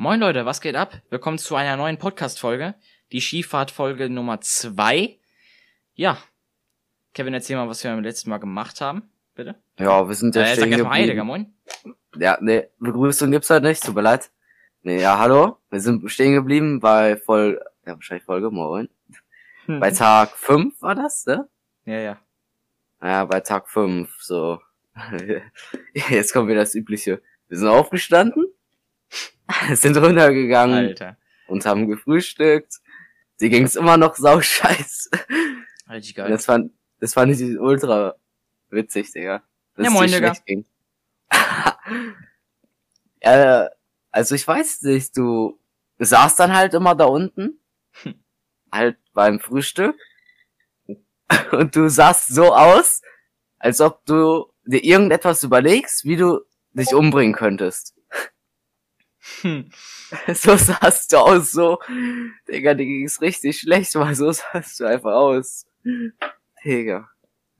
Moin Leute, was geht ab? Willkommen zu einer neuen Podcast-Folge. Die Skifahrt-Folge Nummer zwei. Ja. Kevin, erzähl mal, was wir beim letzten Mal gemacht haben. Bitte. Ja, wir sind ja Äh, sag stehen erstmal Hi, Digga, geblieben. moin. Ja, nee, Begrüßung gibt's halt nicht, tut mir leid. Nee, ja, hallo. Wir sind stehen geblieben bei Folge, ja, wahrscheinlich Folge, moin. Bei Tag 5 war das, ne? ja, ja. Ja, bei Tag 5, so. Jetzt kommt wieder das Übliche. Wir sind aufgestanden, sind runtergegangen Alter. und haben gefrühstückt. Die ging's immer noch sau scheiße. Richtig Und geil. Das fand, das fand ich ultra witzig, Digga. Dass Ja, moin, Digga. ging. ja, also ich weiß nicht, du saßt dann halt immer da unten, Hm. halt beim Frühstück, und du sahst so aus, als ob du dir irgendetwas überlegst, wie du dich umbringen könntest. Hm. So sahst du aus, so, Digga, dir ging's richtig schlecht, aber so sahst du einfach aus. Digga.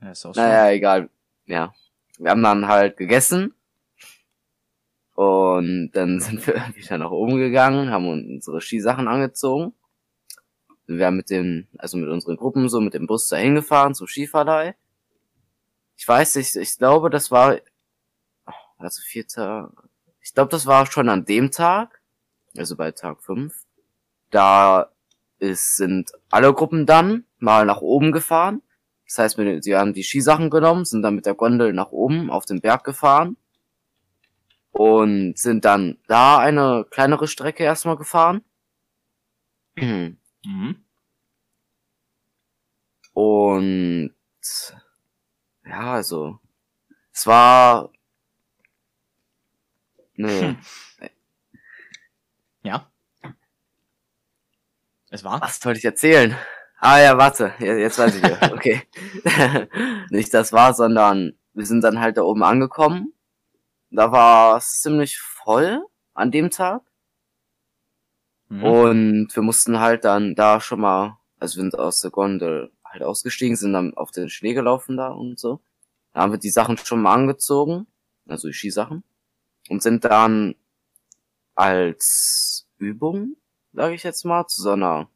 Ja, ist auch. Naja, egal. Ja. Wir haben dann halt gegessen. Und dann sind wir wieder nach oben gegangen, haben unsere Skisachen angezogen. Wir haben mit den, also mit unseren Gruppen so mit dem Bus dahin gefahren zum Skiverleih. Ich weiß nicht, ich glaube, das war, also vierter, ich glaube, das war schon an dem Tag, also bei Tag fünf. Da ist, sind alle Gruppen dann mal nach oben gefahren. Das heißt, wir- sie haben die Skisachen genommen, sind dann mit der Gondel nach oben auf den Berg gefahren und sind dann da eine kleinere Strecke erstmal gefahren. Mhm. Und ja, also es war nee, Hm. Ja. Es war? was wollte ich erzählen? Ah ja, warte, ja, jetzt weiß ich wieder. Okay. Nicht das war, sondern wir sind dann halt da oben angekommen. Da war es ziemlich voll an dem Tag. Mhm. Und wir mussten halt dann da schon mal, also wir sind aus der Gondel halt ausgestiegen, sind dann auf den Schnee gelaufen da und so. Da haben wir die Sachen schon mal angezogen, also die Skisachen, und sind dann als Übung, sage ich jetzt mal, zu so einer,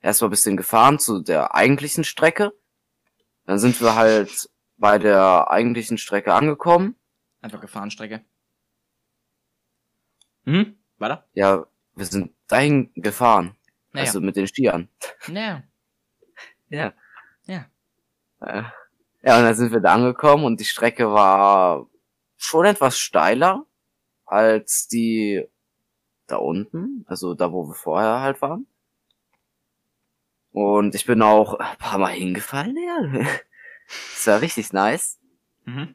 erstmal ein bisschen gefahren zu der eigentlichen Strecke. Dann sind wir halt bei der eigentlichen Strecke angekommen. Einfach gefahren, Strecke. Mhm. Weiter? Ja, wir sind dahin gefahren, Naja. also mit den Skiern. naja. Ja. Ja. Äh, Ja, und dann sind wir da angekommen und die Strecke war schon etwas steiler als die da unten, also da, wo wir vorher halt waren. Und ich bin auch ein paar Mal hingefallen, ja. Das war richtig nice. Mhm.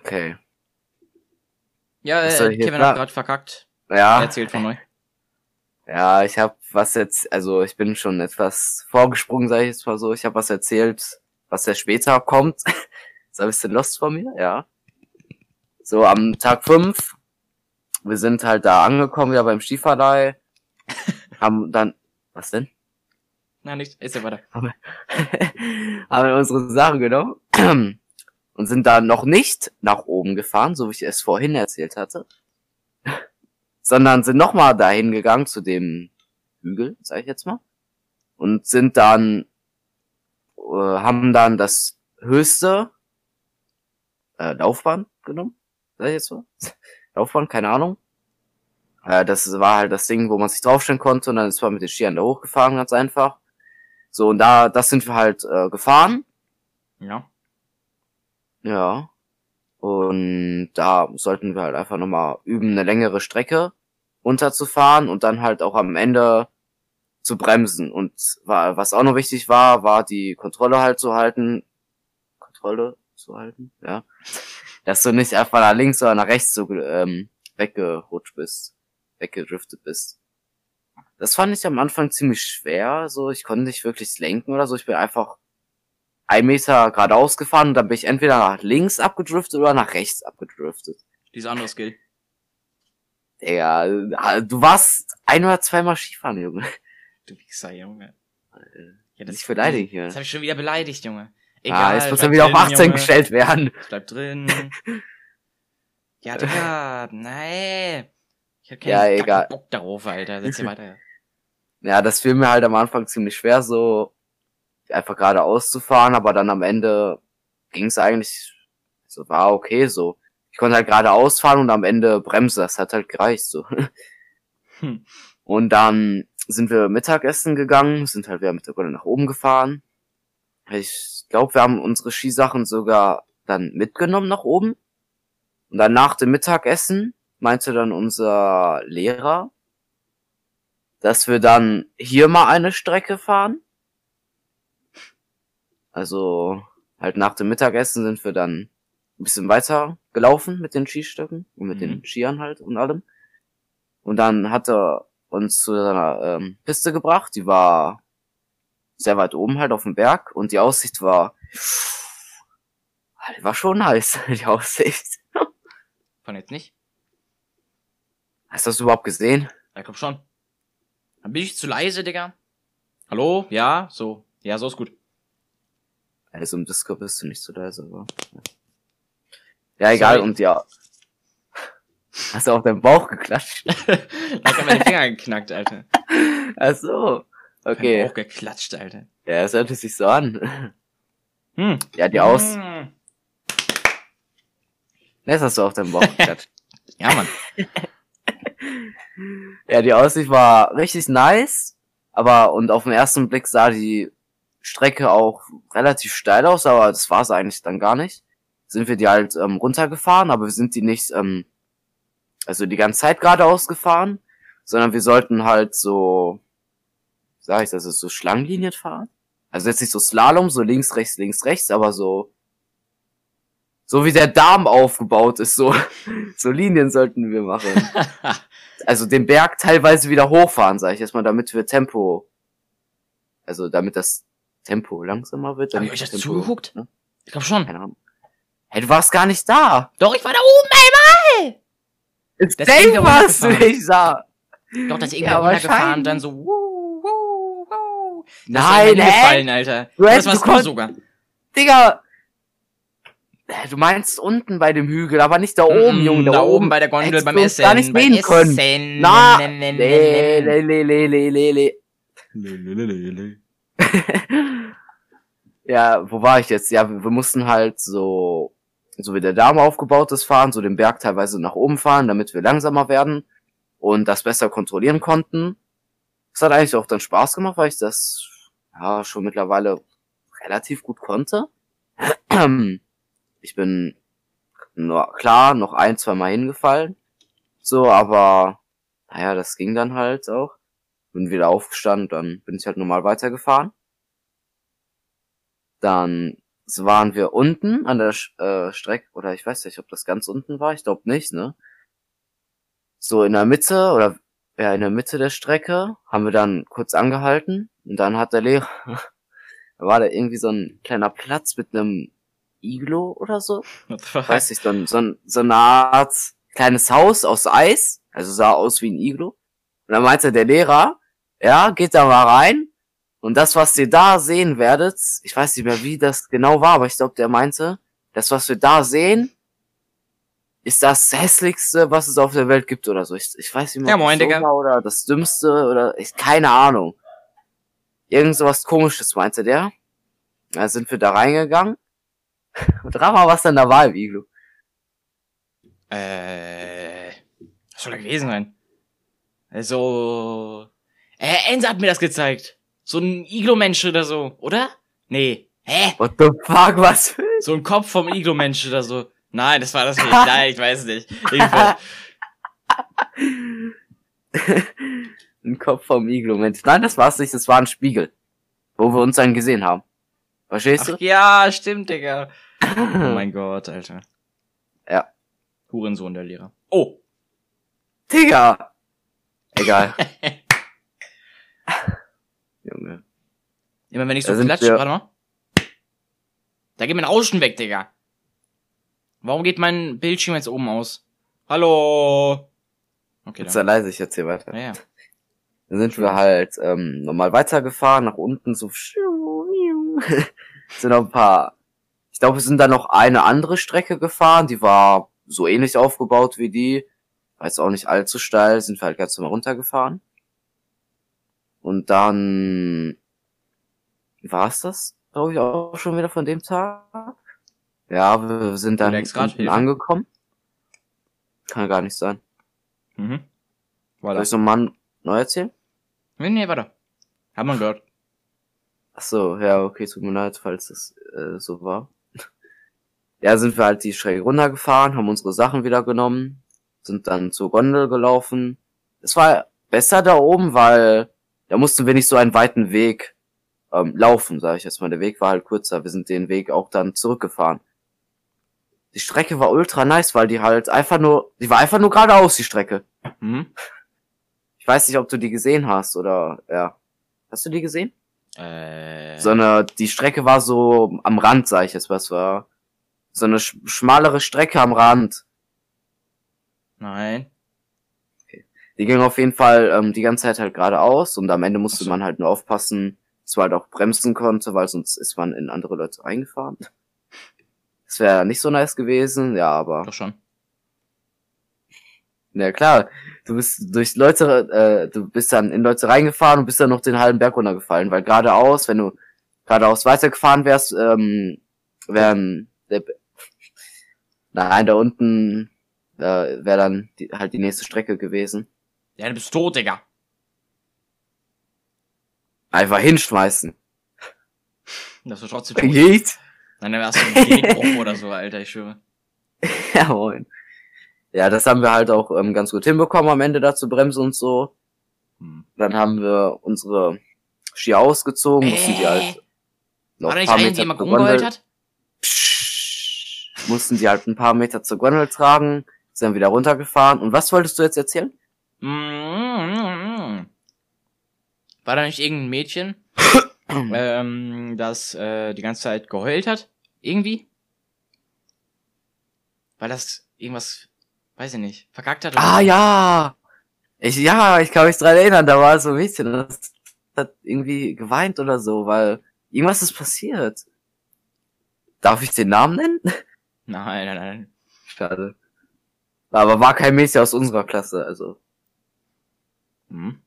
Okay. Ja, äh, Kevin hat gerade verkackt. Ja, Erzählt von neu. ja, ich habe was jetzt, also ich bin schon etwas vorgesprungen, sage ich jetzt mal so. Ich habe was erzählt, was ja später kommt. Ist ein bisschen lost von mir, ja. So, am Tag fünf, wir sind halt da angekommen, wieder beim Skiverleih. haben dann, was denn? Nein, nichts. Ist ja weiter. haben wir unsere Sachen genommen und sind da noch nicht nach oben gefahren, so wie ich es vorhin erzählt hatte, sondern sind nochmal dahin gegangen zu dem Hügel, sag ich jetzt mal, und sind dann, äh, haben dann das höchste äh, Laufband genommen, sag ich jetzt mal, Laufband, keine Ahnung. Äh, das war halt das Ding, wo man sich draufstellen konnte und dann ist man mit den Skiern da hochgefahren, ganz einfach. So, und da, das sind wir halt äh, gefahren. Ja. Ja. Und da sollten wir halt einfach nochmal üben, eine längere Strecke runterzufahren und dann halt auch am Ende zu bremsen. Und war, was auch noch wichtig war, war die Kontrolle halt zu halten. Kontrolle zu halten, ja. Dass du nicht einfach nach links oder nach rechts so ähm, weggerutscht bist, weggedriftet bist. Das fand ich am Anfang ziemlich schwer, so ich konnte nicht wirklich lenken oder so. Ich bin einfach ein Meter geradeaus gefahren und dann bin ich entweder nach links abgedriftet oder nach rechts abgedriftet. Dieses andere Skill. Digga, du warst ein oder zweimal Skifahren, Junge. Du Wichser, Junge. Ja, Nicht beleidigen hier. Das habe ich schon wieder beleidigt, Junge. Ah, jetzt muss er wieder auf drin, 18 Junge. gestellt werden. Bleib drin. ja, Digga, nein. Ich hab keinen Ja, egal. Bock darauf, Alter. Setz hier weiter. Ja, das fiel mir halt am Anfang ziemlich schwer, so einfach geradeaus zu fahren, aber dann am Ende ging's eigentlich, so war okay so. Ich konnte halt geradeaus fahren und am Ende bremsen, das hat halt gereicht so. Hm. Und dann sind wir Mittagessen gegangen, sind halt wieder mit der Gondel nach oben gefahren. Ich glaube, wir haben unsere Skisachen sogar dann mitgenommen nach oben. Und dann nach dem Mittagessen meinte dann unser Lehrer, dass wir dann hier mal eine Strecke fahren. Also halt nach dem Mittagessen sind wir dann ein bisschen weiter gelaufen mit den Skistöcken und mit Mhm. den Skiern halt und allem. Und dann hat er uns zu seiner ähm, Piste gebracht, die war sehr weit oben halt auf dem Berg und die Aussicht war, die war schon nice, die Aussicht. Von jetzt nicht? Hast du das überhaupt gesehen? Ja, glaub schon. Dann bin ich zu leise, Digga. Hallo? Ja? So. Ja, so ist gut. Also im Discord bist du nicht so leise, aber. Ja, egal, Sorry. und ja. Hast du auf deinen Bauch geklatscht? Hat er meine Finger geknackt, Alter. Ach so. Okay. Auch geklatscht, Alter. Ja, das hört sich so an. Hm. Ja, die Aus. Hm. Jetzt hast du auf deinen Bauch geklatscht. Ja, Mann. ja, die Aussicht war richtig nice. Aber, und auf den ersten Blick sah die Strecke auch relativ steil aus, aber das war es eigentlich dann gar nicht. Sind wir die halt ähm, runtergefahren, aber wir sind die nicht, ähm, also die ganze Zeit geradeaus gefahren, sondern wir sollten halt so, sag ich das, ist so Schlangenlinien fahren. Also jetzt nicht so Slalom, so links, rechts, links, rechts, aber so, so wie der Darm aufgebaut ist, so, so Linien sollten wir machen. Also den Berg teilweise wieder hochfahren, sage ich erstmal, damit wir Tempo, also damit das Tempo langsamer wird. Hab ich euch das Tempo- zugeguckt? Ne? Ich glaub schon. Keine Ahnung. Hey, du warst gar nicht da. Doch, ich war da oben, ey! Jetzt was du nicht sah. Doch, das ist Ja, irgendwer runtergefahren dann so, wuh, Das Nein, hä? hingefallen, Alter. Du Das warst du sogar. Digga. Du meinst unten bei dem Hügel, aber nicht da oben, Mm, Junge. Da, oben bei der Gondel Hättest beim Essen. gar nicht beim sehen können. Essen. Na, Ne, ne, ne, Le, ne, le, le, le, le, le, le. ja, wo war ich jetzt? Ja, wir, wir mussten halt so, so wie der Dame aufgebaut ist, fahren, so den Berg teilweise nach oben fahren, damit wir langsamer werden und das besser kontrollieren konnten. Das hat eigentlich auch dann Spaß gemacht, weil ich das ja schon mittlerweile relativ gut konnte. Ich bin nur, klar noch ein, zwei Mal hingefallen. So, aber naja, das ging dann halt auch. Bin wieder aufgestanden, dann bin ich halt normal weitergefahren. Dann waren wir unten an der äh, Strecke, oder ich weiß nicht, ob das ganz unten war, ich glaube nicht, ne? So in der Mitte, oder ja, in der Mitte der Strecke, haben wir dann kurz angehalten und dann hat der Lehrer, da war da irgendwie so ein kleiner Platz mit einem Iglo oder so weiß nicht, so, ein, so, ein, so eine Art kleines Haus aus Eis, also sah aus wie ein Iglo. Und dann meinte der Lehrer, ja, geht da mal rein. Und das, was ihr da sehen werdet, ich weiß nicht mehr, wie das genau war, aber ich glaube, der meinte, das, was wir da sehen, ist das hässlichste, was es auf der Welt gibt oder so. Ich, ich weiß nicht mehr, Ja, moin, Digga. oder das Dümmste oder ich, keine Ahnung. Irgend so was komisches, meinte der. Da sind wir da reingegangen. Und rat mal, was denn da war im Iglu. Äh, was soll da gewesen sein? Also, äh, Ense hat mir das gezeigt. So ein Iglo-Mensch oder so, oder? Nee. Hä? What the fuck, was So ein Kopf vom Iglo-Mensch oder so. Nein, das war das nicht. Nein, ich weiß nicht. Ein Kopf vom Iglu, Mensch. Nein, das war's nicht, das war ein Spiegel. Wo wir uns dann gesehen haben. Verstehst Ach ja, stimmt, Digga. Oh mein Gott, Alter. Ja. Hurensohn, der Lehrer. Oh. Digga! Egal. Junge. Immer wenn ich so klatsche, warte mal. Da geht mein Rauschen weg, Digga. Warum geht mein Bildschirm jetzt oben aus? Hallo? Okay, Jetzt dann. sei leise, ich erzähl weiter. Ja, ja. Dann sind wir halt ähm, nochmal weitergefahren, nach unten so. sind noch ein paar. Ich glaube, wir sind dann noch eine andere Strecke gefahren, die war so ähnlich aufgebaut wie die. war jetzt auch nicht allzu steil, sind wir halt ganz normal runtergefahren. Und dann war's das, glaube ich, auch schon wieder von dem Tag. Ja, wir sind dann unten angekommen. Kann gar nicht sein. Mhm. Soll Voilà. ich so einen Mann neu erzählen? Nee, nee, warte. Hat man gehört. Ach so, ja, okay, tut mir leid, falls es äh, so war. Ja, sind wir halt die Strecke runtergefahren, haben unsere Sachen wieder genommen, sind dann zur Gondel gelaufen. Es war besser da oben, weil da mussten wir nicht so einen weiten Weg ähm, laufen, sage ich jetzt mal. Der Weg war halt kürzer. Wir sind den Weg auch dann zurückgefahren. Die Strecke war ultra nice, weil die halt einfach nur, die war einfach nur geradeaus, die Strecke. Mhm. Ich weiß nicht, ob du die gesehen hast oder, ja. Hast du die gesehen? Äh, sondern die Strecke war so am Rand, sag ich jetzt was war. So eine sch schmalere Strecke am Rand. nein. Die ging auf jeden Fall ähm, die ganze Zeit halt geradeaus und am Ende musste so. man halt nur aufpassen, dass man halt auch bremsen konnte, weil sonst ist man in andere Leute reingefahren. Das wäre nicht so nice gewesen, ja, aber Doch schon. ja klar, du bist durch Leute, äh, du bist dann in Leute reingefahren und bist dann noch den halben Berg runtergefallen, weil geradeaus, wenn du geradeaus weitergefahren wärst, ähm, wären der, nein, da unten äh, wäre dann die, halt die nächste Strecke gewesen. Ja, du bist tot, Digga. Einfach hinschmeißen. Das wird trotzdem tot. Geht? Nein, dann wärst du ein Genickbruch oder so, Alter, ich schwöre. Ja, moin. Ja, das haben wir halt auch ähm, ganz gut hinbekommen am Ende da zu bremsen und so. Hm. Dann haben wir unsere Skier ausgezogen, mussten die halt noch War da ein nicht paar Meter rumgeheult Gondel- hat? Psch, mussten die halt ein paar Meter zur Gondel tragen, sind dann wieder runtergefahren. Und was wolltest du jetzt erzählen? Mm. War da nicht irgendein Mädchen, ähm, das äh, die ganze Zeit geheult hat? Irgendwie? Weil das irgendwas, weiß ich nicht, verkackt hat? oder Ah so? ja! Ich, ja, ich kann mich dran erinnern, da war so ein Mädchen, das hat irgendwie geweint oder so, weil irgendwas ist passiert. Darf ich den Namen nennen? Nein, nein, nein. Schade. Aber war kein Mädchen aus unserer Klasse, also. Hm.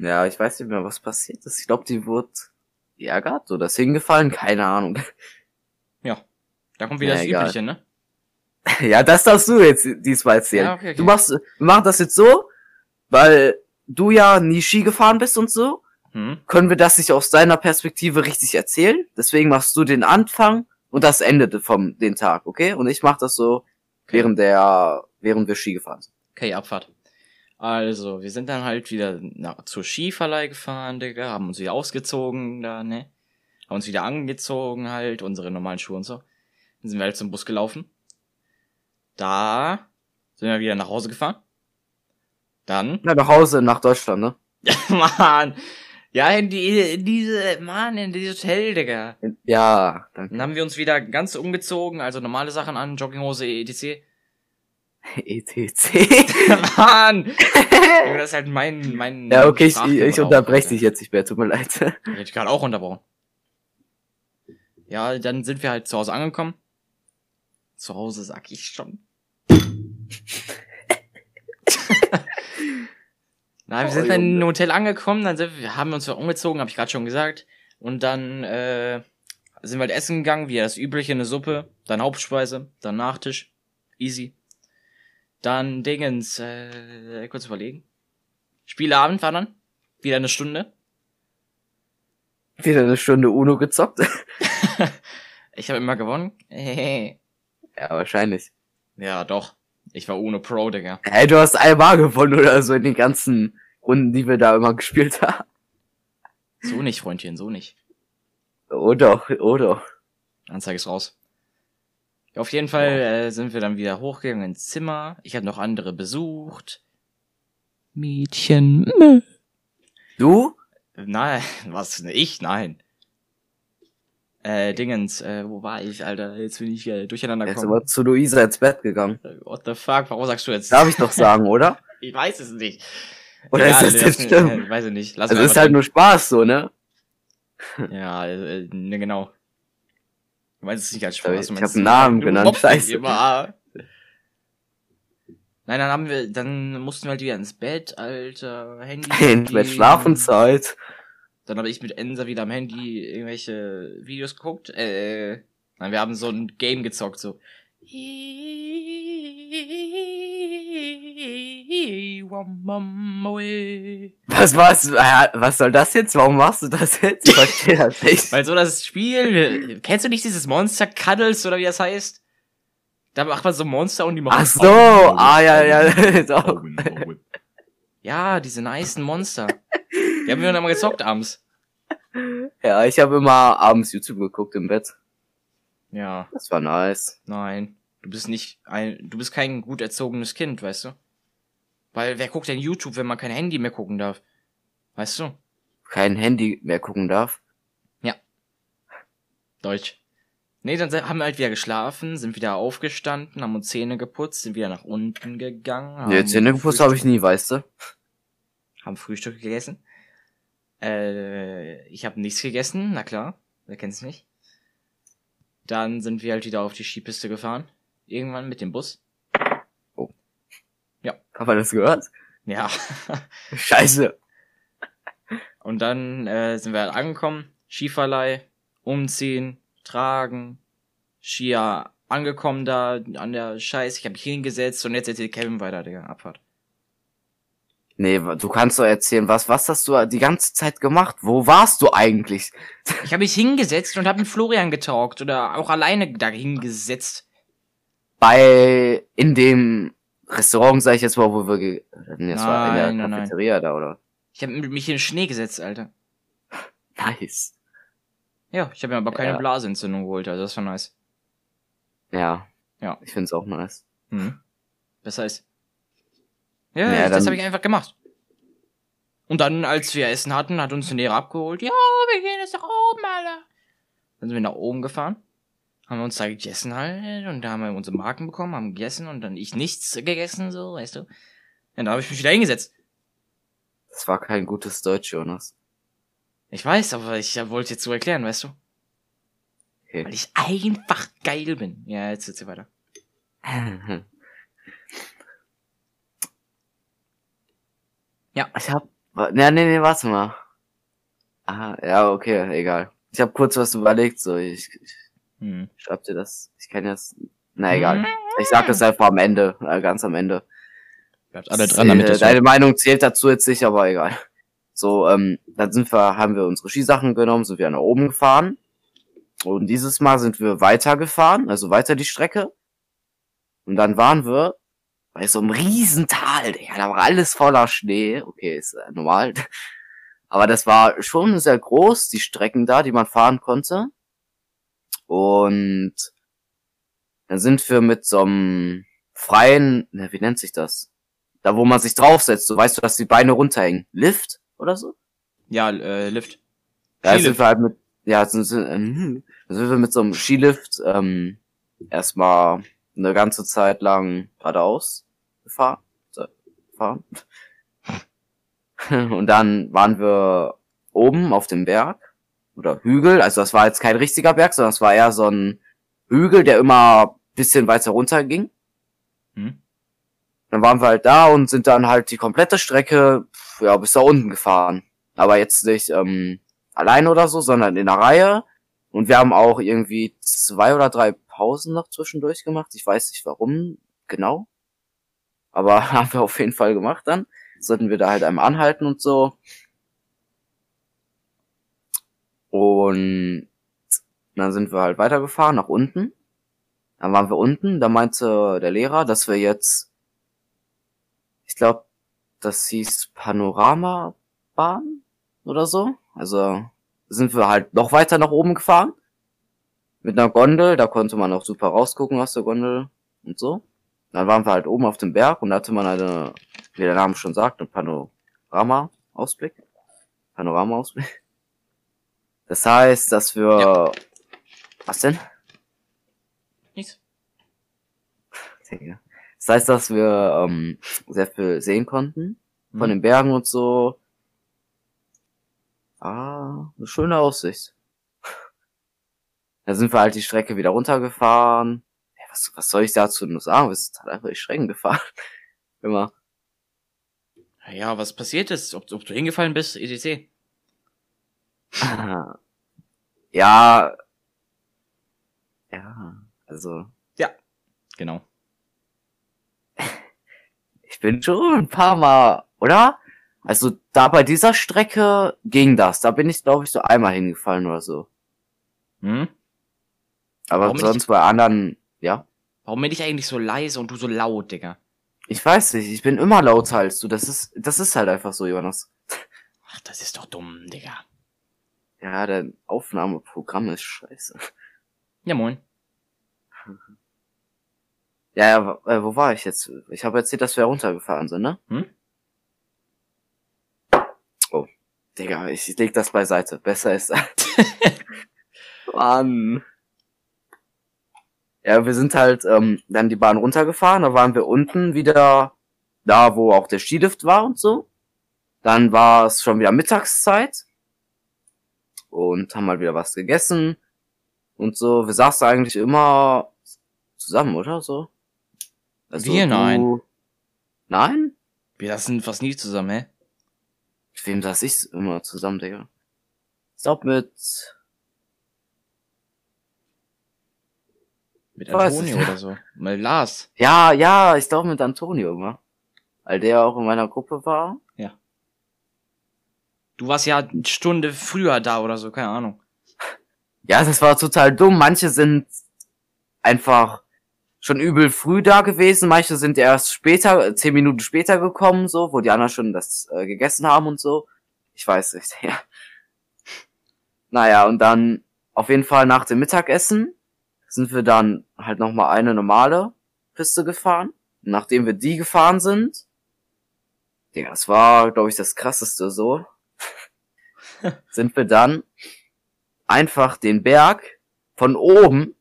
Ja, ich weiß nicht mehr, was passiert ist. Ich glaube, die wurde geärgert oder ist hingefallen, keine Ahnung. Da kommt wieder Ja, das egal. Übliche, ne? Ja, das darfst du jetzt diesmal erzählen. Ja, okay, okay. Du machst, wir machen das jetzt so, weil du ja nie Ski gefahren bist und so, Hm. können wir das nicht aus deiner Perspektive richtig erzählen. Deswegen machst du den Anfang und das Ende vom den Tag, okay? Und ich mach das so während der, während wir Ski gefahren sind. Okay, Abfahrt. Also, wir sind dann halt wieder na, zur Skiverleih gefahren, Digga, haben uns wieder ausgezogen, da, ne? Haben uns wieder angezogen halt, unsere normalen Schuhe und so. Dann sind wir halt zum Bus gelaufen. Da sind wir wieder nach Hause gefahren. Dann, Ja, nach Hause, nach Deutschland, ne? Mann, ja, in, die, in diese, Mann, in dieses Hotel, Digga. Ja, danke. Dann haben wir uns wieder ganz umgezogen, also normale Sachen an, Jogginghose, etc. ETC. Mann! Das ist halt mein, mein. ja, okay, ich, ich unterbreche dich jetzt nicht mehr, tut mir leid. Hätte ich gerade auch unterbrochen. Ja, dann sind wir halt zu Hause angekommen. Zu Hause sag ich schon. Na, wir Oh, sind dann Junge. im Hotel angekommen, dann sind wir, haben wir uns ja umgezogen, habe ich gerade schon gesagt. Und dann äh, sind wir halt essen gegangen, wie das übliche, eine Suppe, dann Hauptspeise, dann Nachtisch. Easy. Dann Dingens, äh, kurz überlegen. Spieleabend war dann. Wieder eine Stunde. Wieder eine Stunde Uno gezockt. Ich habe immer gewonnen. ja, wahrscheinlich. ja, doch. Ich war ohne Pro, Digga. Hey, du hast einmal gewonnen oder so in den ganzen Runden, die wir da immer gespielt haben. So nicht, Freundchen, so nicht. Oh doch, oh doch. Anzeige ist raus. Ja, auf jeden Fall äh, sind wir dann wieder hochgegangen ins Zimmer. Ich habe noch andere besucht. Mädchen. Mö. Du? Nein, was? Ich? Nein. Äh, Dingens, äh, wo war ich, Alter? Jetzt bin ich äh, durcheinander Er ist gekommen. aber zu Luisa ins Bett gegangen. What the fuck? Warum sagst du jetzt? Darf ich doch sagen, oder? Ich weiß es nicht. Oder Egal, ist das mir- stimmt? Äh, weiß ich nicht. Lass Also ist halt drin. nur Spaß so, ne? Ja, äh, ne, genau. Du meinst es nicht als Spaß. ich meinst hab einen Namen genannt, scheiße. Immer. Nein, dann haben wir, dann mussten wir halt wieder ins Bett, alter, Handy. Ins Bett. Schlafenszeit. Dann habe ich mit Ensa wieder am Handy irgendwelche Videos geguckt. Äh, nein, wir haben so ein Game gezockt, so. Was, was, äh, was soll das jetzt? Warum machst du das jetzt? Ich verstehe das nicht. Weil so das Spiel, kennst du nicht dieses Monster Cuddles oder wie das heißt? Da macht man so Monster und die machen. Ach so, ah, ja, ja, doch. Ja, diese nicen Monster. Die haben wir dann mal gezockt abends. Ja, ich habe immer abends YouTube geguckt im Bett. Ja, Das war nice. nein. Du bist nicht ein, du bist kein gut erzogenes Kind, weißt du? Weil wer guckt denn YouTube, wenn man kein Handy mehr gucken darf? Weißt du? Kein Handy mehr gucken darf. Deutsch. Nee, dann haben wir halt wieder geschlafen, sind wieder aufgestanden, haben uns Zähne geputzt, sind wieder nach unten gegangen. Nee, Zähne geputzt habe ich nie, weißt du? Haben Frühstück gegessen. Äh, ich habe nichts gegessen, na klar, wer kennt's nicht. Dann sind wir halt wieder auf die Skipiste gefahren. Irgendwann mit dem Bus. Hat man das gehört? Ja. Scheiße. Und dann äh, sind wir halt angekommen, Skiverleih, umziehen, tragen, Skier angekommen da an der Scheiß, ich habe mich hingesetzt und jetzt erzählt Kevin weiter, Digga, Abfahrt. Nee, du kannst doch erzählen, was, was hast du die ganze Zeit gemacht? Wo warst du eigentlich? Ich habe mich hingesetzt und habe mit Florian getalkt oder auch alleine da hingesetzt. Bei, in dem Restaurant, sag ich jetzt mal, wo wir, nee, das war in der Nein, nein, nein. Cafeteria da, oder? Ich habe mich in den Schnee gesetzt, Alter. Nice. Ja, ich habe mir aber keine Ja. Blasenentzündung geholt, also das war nice. Ja. Ja. Ich find's auch nice. Hm. Besser ist. Ja, Ja, das habe ich einfach gemacht. Und dann, als wir Essen hatten, hat uns der Lehrer abgeholt. Ja, wir gehen jetzt nach oben, Alter. Dann sind wir nach oben gefahren. Haben uns da gegessen halt. Und da haben wir unsere Marken bekommen, haben gegessen und dann ich nichts gegessen, so, weißt du. Und da habe ich mich wieder hingesetzt. Das war kein gutes Deutsch, Jonas. Ich weiß, aber ich äh, wollte jetzt so erklären, weißt du. Okay. Weil ich einfach geil bin. Ja, jetzt erzähl weiter. Ja. Ich hab, wa- nee, nee, nee, warte mal. Ah, ja, okay, egal. Ich hab kurz was überlegt, so, ich, ich Hm. schreib dir das, ich kann das, na egal. Ich sag das einfach am Ende, äh, ganz am Ende. Bleibt alle dran, damit äh, Deine Meinung zählt dazu jetzt nicht, aber egal. So, ähm, dann sind wir, haben wir unsere Skisachen genommen, sind wir nach oben gefahren. Und dieses Mal sind wir weitergefahren, also weiter die Strecke. Und dann waren wir bei so einem Riesental, Digga, da war alles voller Schnee. Okay, ist äh, normal. Aber das war schon sehr groß, die Strecken da, die man fahren konnte. Und dann sind wir mit so einem freien, ne, wie nennt sich das? Da, wo man sich draufsetzt, so weißt du, dass die Beine runterhängen. Lift oder so? Ja, äh, Lift. Ja, sind wir halt mit, ja, sind, sind, dann sind wir mit so einem Skilift ähm, erstmal eine ganze Zeit lang geradeaus gefahren. Gefahren. Und dann waren wir oben auf dem Berg oder Hügel. Also das war jetzt kein richtiger Berg, sondern es war eher so ein Hügel, der immer bisschen weiter runter ging. Hm? Dann waren wir halt da und sind dann halt die komplette Strecke ja, bis da unten gefahren. Aber jetzt nicht ähm, allein oder so, sondern in einer Reihe. Und wir haben auch irgendwie zwei oder drei Pausen noch zwischendurch gemacht. Ich weiß nicht warum genau. Aber haben wir auf jeden Fall gemacht dann. Sollten wir da halt einmal anhalten und so. Und dann sind wir halt weitergefahren nach unten. Dann waren wir unten, da meinte der Lehrer, dass wir jetzt, ich glaube, das hieß Panoramabahn oder so. Also sind wir halt noch weiter nach oben gefahren. Mit einer Gondel, da konnte man auch super rausgucken aus der Gondel und so. Dann waren wir halt oben auf dem Berg und da hatte man eine, wie der Name schon sagt, einen Panorama-Ausblick. Panorama-Ausblick. Das heißt, dass wir, Ja. was denn? Nichts. Das heißt, dass wir ähm, sehr viel sehen konnten von Hm. den Bergen und so. Ah, eine schöne Aussicht. Da sind wir halt die Strecke wieder runtergefahren. Ja, was, was soll ich dazu nur sagen? Wir sind halt einfach die Strecken gefahren. Immer. Ja, was passiert ist, ob, ob du hingefallen bist, etc. ja. Ja, also. Genau. Ich bin schon ein paar Mal, oder? Also da bei dieser Strecke ging das. Da bin ich, glaube ich, so einmal hingefallen oder so. Hm? Aber Warum sonst bei anderen, ja. Warum bin ich eigentlich so leise und du so laut, Digga? Ich weiß nicht, ich bin immer lauter als du. Das ist, das ist halt einfach so, Jonas. Ach, das ist doch dumm, Digga. Ja, dein Aufnahmeprogramm ist scheiße. Ja, moin. Ja, ja, äh, wo war ich jetzt? Ich habe erzählt, dass wir runtergefahren sind, ne? Hm? Oh, Digga, ich leg das beiseite. Besser ist. Mann. Ja, wir sind halt ähm, dann die Bahn runtergefahren, da waren wir unten wieder da, wo auch der Skilift war und so. Dann war es schon wieder Mittagszeit und haben mal wieder was gegessen und so. Wir saßen eigentlich immer zusammen, oder so? Also Wir? du- Nein. Nein? Wir lassen fast nie zusammen, hä? Mit wem saß ich immer zusammen, Digga? Ich glaub mit Mit Antonio oder so. Mal Lars. Ja, ja, ich glaube mit Antonio immer. Weil der auch in meiner Gruppe war. Du warst ja eine Stunde früher da oder so, keine Ahnung. Ja, das war total dumm. Manche sind einfach schon übel früh da gewesen. Manche sind erst später, zehn Minuten später gekommen, so, wo die anderen schon das äh, gegessen haben und so. Ich weiß nicht, ja. Naja, und dann auf jeden Fall nach dem Mittagessen sind wir dann halt nochmal eine normale Piste gefahren. Nachdem wir die gefahren sind, Digga, das war, glaube ich, das krasseste so, sind wir dann einfach den Berg von oben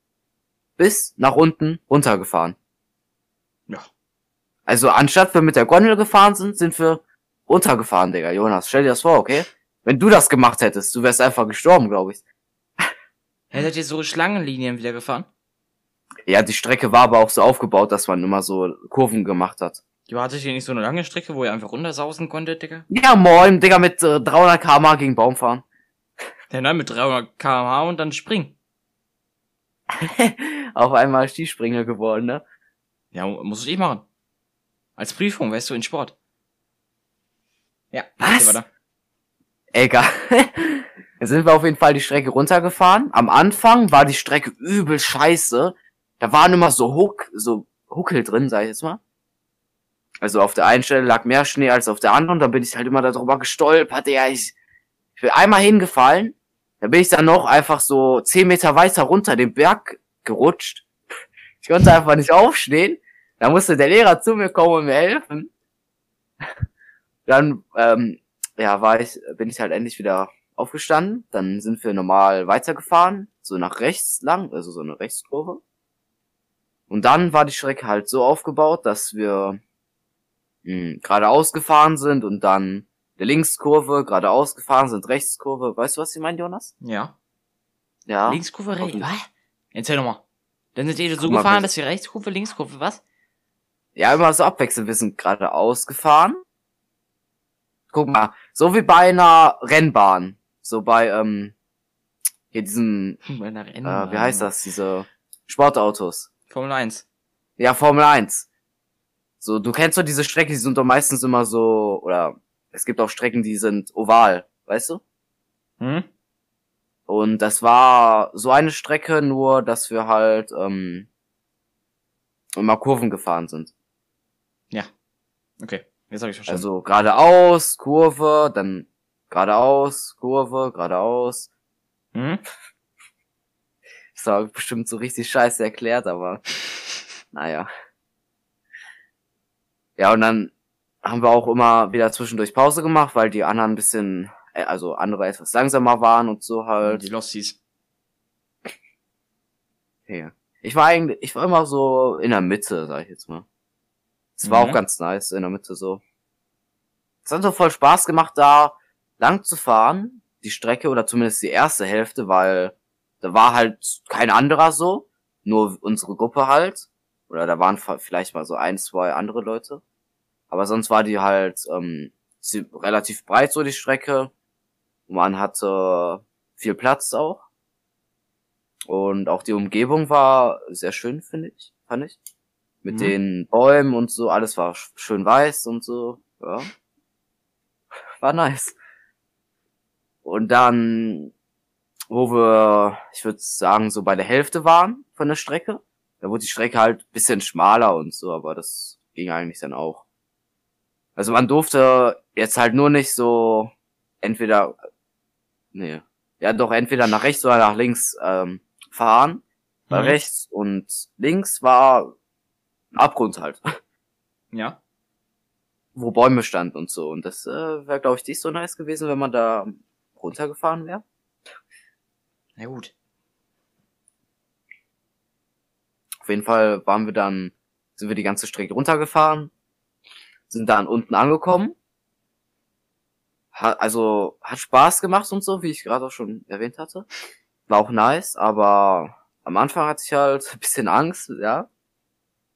bis nach unten runtergefahren. Ja. Also anstatt wir mit der Gondel gefahren sind, sind wir runtergefahren, Digga. Jonas, stell dir das vor, okay? Wenn du das gemacht hättest, du wärst einfach gestorben, glaube ich. Hättet ihr so Schlangenlinien wieder gefahren? Ja, die Strecke war aber auch so aufgebaut, dass man immer so Kurven gemacht hat. Du hattet ihr nicht so eine lange Strecke, wo ihr einfach runtersausen konntet, Digga? Ja, moin, Digga, mit äh, 300 km gegen Baum fahren. Ja, nein, mit 300 kmh und dann springen. Auf einmal Skispringer geworden, ne? Ja, muss ich machen. Als Prüfung, weißt du, in Sport. Ja, Was? weiter. Egal. Dann sind wir auf jeden Fall die Strecke runtergefahren. Am Anfang war die Strecke übel scheiße. Da waren immer so Huck, so Huckel drin, sag ich jetzt mal. Also auf der einen Stelle lag mehr Schnee als auf der anderen. Da bin ich halt immer darüber gestolpert. Ja, ich, ich bin einmal hingefallen. Da bin ich dann noch einfach so zehn Meter weiter runter den Berg gerutscht. Ich konnte einfach nicht aufstehen. Da musste der Lehrer zu mir kommen und mir helfen. Dann, ähm, ja, war ich, bin ich halt endlich wieder aufgestanden. Dann sind wir normal weitergefahren, so nach rechts lang, also so eine Rechtskurve. Und dann war die Strecke halt so aufgebaut, dass wir mh, geradeaus gefahren sind und dann der Linkskurve geradeaus gefahren sind, Rechtskurve. Weißt du, was ich meine, Jonas? Ja. Ja. Linkskurve, rechts. Was? Erzähl nochmal. Dann sind ihr so mal, gefahren, dass ihr Rechtskurve, Linkskurve, was? Ja, immer so abwechselnd. Wir sind geradeaus gefahren. Guck mal, so wie bei einer Rennbahn. So bei, ähm, hier diesen, Bei einer äh, Rennbahn. wie heißt das, diese Sportautos. Formel 1. Ja, Formel 1. So, du kennst doch diese Strecke, die sind doch meistens immer so, oder es gibt auch Strecken, die sind oval, weißt du? Hm? Und das war so eine Strecke, nur dass wir halt ähm, immer Kurven gefahren sind. Okay, jetzt habe ich verstanden. Also geradeaus, Kurve, dann geradeaus, Kurve, geradeaus. hm? Das war bestimmt so richtig scheiße erklärt, aber naja. Ja, und dann haben wir auch immer wieder zwischendurch Pause gemacht, weil die anderen ein bisschen, äh, also andere etwas langsamer waren und so halt. Die Losties. Ja. Ich war eigentlich, ich war immer so in der Mitte, sag ich jetzt mal. Es war Mhm. auch ganz nice in der Mitte so. Es hat so voll Spaß gemacht, da lang zu fahren, die Strecke oder zumindest die erste Hälfte, weil da war halt kein anderer so, nur unsere Gruppe halt. Oder da waren vielleicht mal so ein, zwei andere Leute. Aber sonst war die halt ähm, relativ breit so die Strecke. Man hatte viel Platz auch. Und auch die Umgebung war sehr schön, finde ich, fand ich. Mit Mhm. den Bäumen und so, alles war sch- schön weiß und so, ja. War nice. Und dann, wo wir, ich würde sagen, so bei der Hälfte waren von der Strecke, da wurde die Strecke halt bisschen schmaler und so, aber das ging eigentlich dann auch. Also man durfte jetzt halt nur nicht so entweder, nee, ja doch entweder nach rechts oder nach links ähm, fahren. Weil Mhm. rechts und links war ein Abgrund halt, Ja. wo Bäume standen und so. Und das äh, wäre, glaube ich, nicht so nice gewesen, wenn man da runtergefahren wäre. Na gut. Auf jeden Fall waren wir dann, sind wir die ganze Strecke runtergefahren, sind dann unten angekommen. Hat, also hat Spaß gemacht und so, wie ich gerade auch schon erwähnt hatte. War auch nice, aber am Anfang hatte ich halt ein bisschen Angst, ja.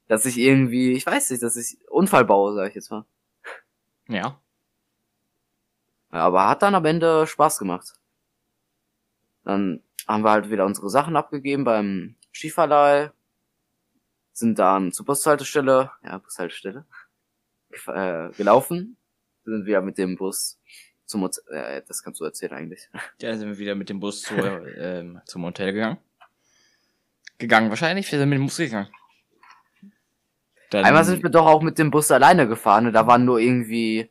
Dass ich irgendwie, ich weiß nicht, dass ich Unfall baue, sag ich jetzt mal. Ja. Ja, aber hat dann am Ende Spaß gemacht. Dann haben wir halt wieder unsere Sachen abgegeben beim Skiverleih, sind dann zur Bushaltestelle, ja, Bushaltestelle, äh, gelaufen, sind wieder mit dem Bus zum Hotel, äh, das kannst du erzählen eigentlich. Ja, dann sind wir wieder mit dem Bus zu, ähm, zum Hotel gegangen. Gegangen wahrscheinlich, wir sind mit dem Bus gegangen. Dann, Einmal sind wir doch auch mit dem Bus alleine gefahren, und da waren nur irgendwie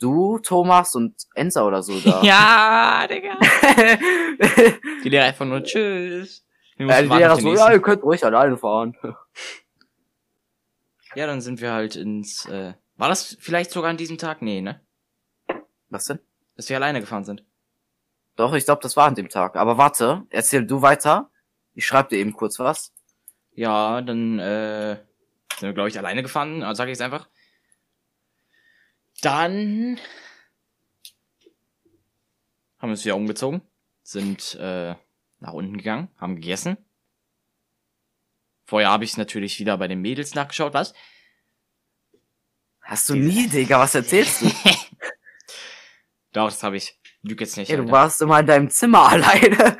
du, Thomas und Enza oder so da. Ja, Digga. Die Lehrer einfach nur Tschüss. Wir Ja, mussten die Lehrer so, ja, ihr könnt ruhig alleine fahren. Ja, dann sind wir halt ins, äh, war das vielleicht sogar an diesem Tag? Nee, ne? Was denn? Dass wir alleine gefahren sind. Doch, ich glaube, das war an dem Tag. Aber warte, erzähl du weiter. Ich schreib dir eben kurz was. Ja, dann, äh, sind wir, glaube ich, alleine gefahren, also sag ich es einfach. Dann haben wir uns wieder umgezogen, sind äh, nach unten gegangen, haben gegessen. Vorher habe ich natürlich wieder bei den Mädels nachgeschaut, was? Hast du nie, Digga, was erzählst du? Doch, das habe ich. Lüg jetzt nicht. Ey, du warst immer in deinem Zimmer alleine.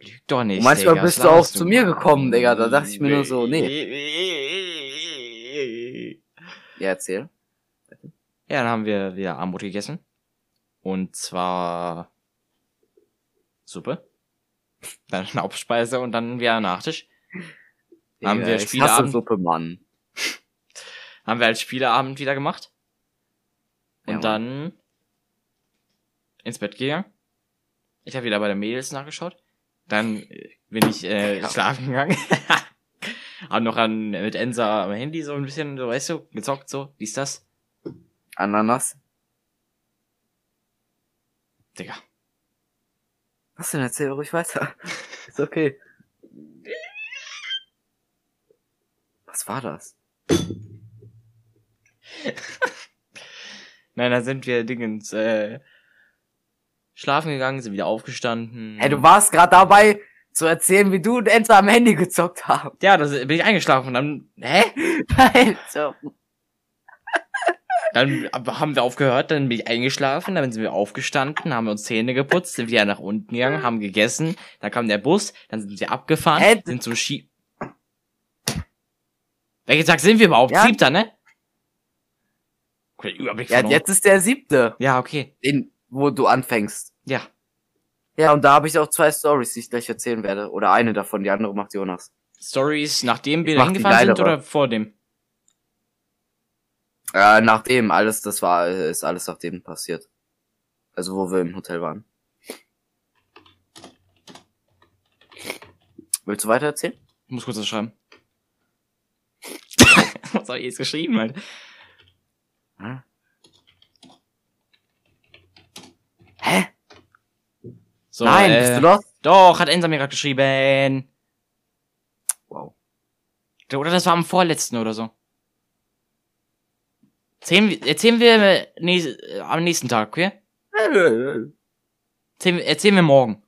Lüg doch nicht. Und manchmal Digga, bist du auch laberst zu mir gekommen, Digga, da dachte ich mir nur so, nee. Ja, erzähl. Ja, dann haben wir wieder Armut gegessen. Und zwar Suppe. Dann Hauptspeise und dann wieder Nachtisch. Haben Digga, wir ich hasse Spieleabend, Suppe, Mann. Haben wir als Spieleabend wieder gemacht. Und Ja, dann ins Bett gegangen. Ich habe wieder bei den Mädels nachgeschaut. Dann äh, bin ich äh, schlafen gegangen. hab noch an mit Ensa am Handy so ein bisschen, so weißt du, gezockt so, wie ist das? Ananas. Digga. Was denn? Erzähl ruhig weiter. Ist okay. Was war das? Nein, da sind wir Dingens, äh, schlafen gegangen, sind wieder aufgestanden. Ey, du warst gerade dabei zu erzählen, wie du und Enzo am Handy gezockt haben. Ja, da bin ich eingeschlafen und dann, hä? Alter. Dann haben wir aufgehört, dann bin ich eingeschlafen, dann sind wir aufgestanden, haben uns Zähne geputzt, sind wieder nach unten gegangen, haben gegessen, dann kam der Bus, dann sind wir abgefahren, Hä? sind zum Ski... Welchen Tag sind wir überhaupt? Ja. Siebter, ne? Überblick Ja, jetzt ist der siebte, Ja, okay. den, wo du anfängst. Ja. Ja, und da habe ich auch zwei Stories, die ich gleich erzählen werde. Oder eine davon, die andere macht Jonas. Stories, nachdem wir hingefahren sind oder vor dem? Äh, nachdem, alles, das war, ist alles nachdem passiert. Also, wo wir im Hotel waren. Willst du weiter erzählen? Ich muss kurz was schreiben. was hab ich jetzt geschrieben, halt? Hm? Hä? So, Nein, äh, bist du los? Doch, hat Ensa mir gerade geschrieben. Wow. Oder das war am vorletzten oder so. Erzählen, wir- erzählen wir näs, äh, am nächsten Tag, okay? Erzählen, wir- erzählen wir morgen.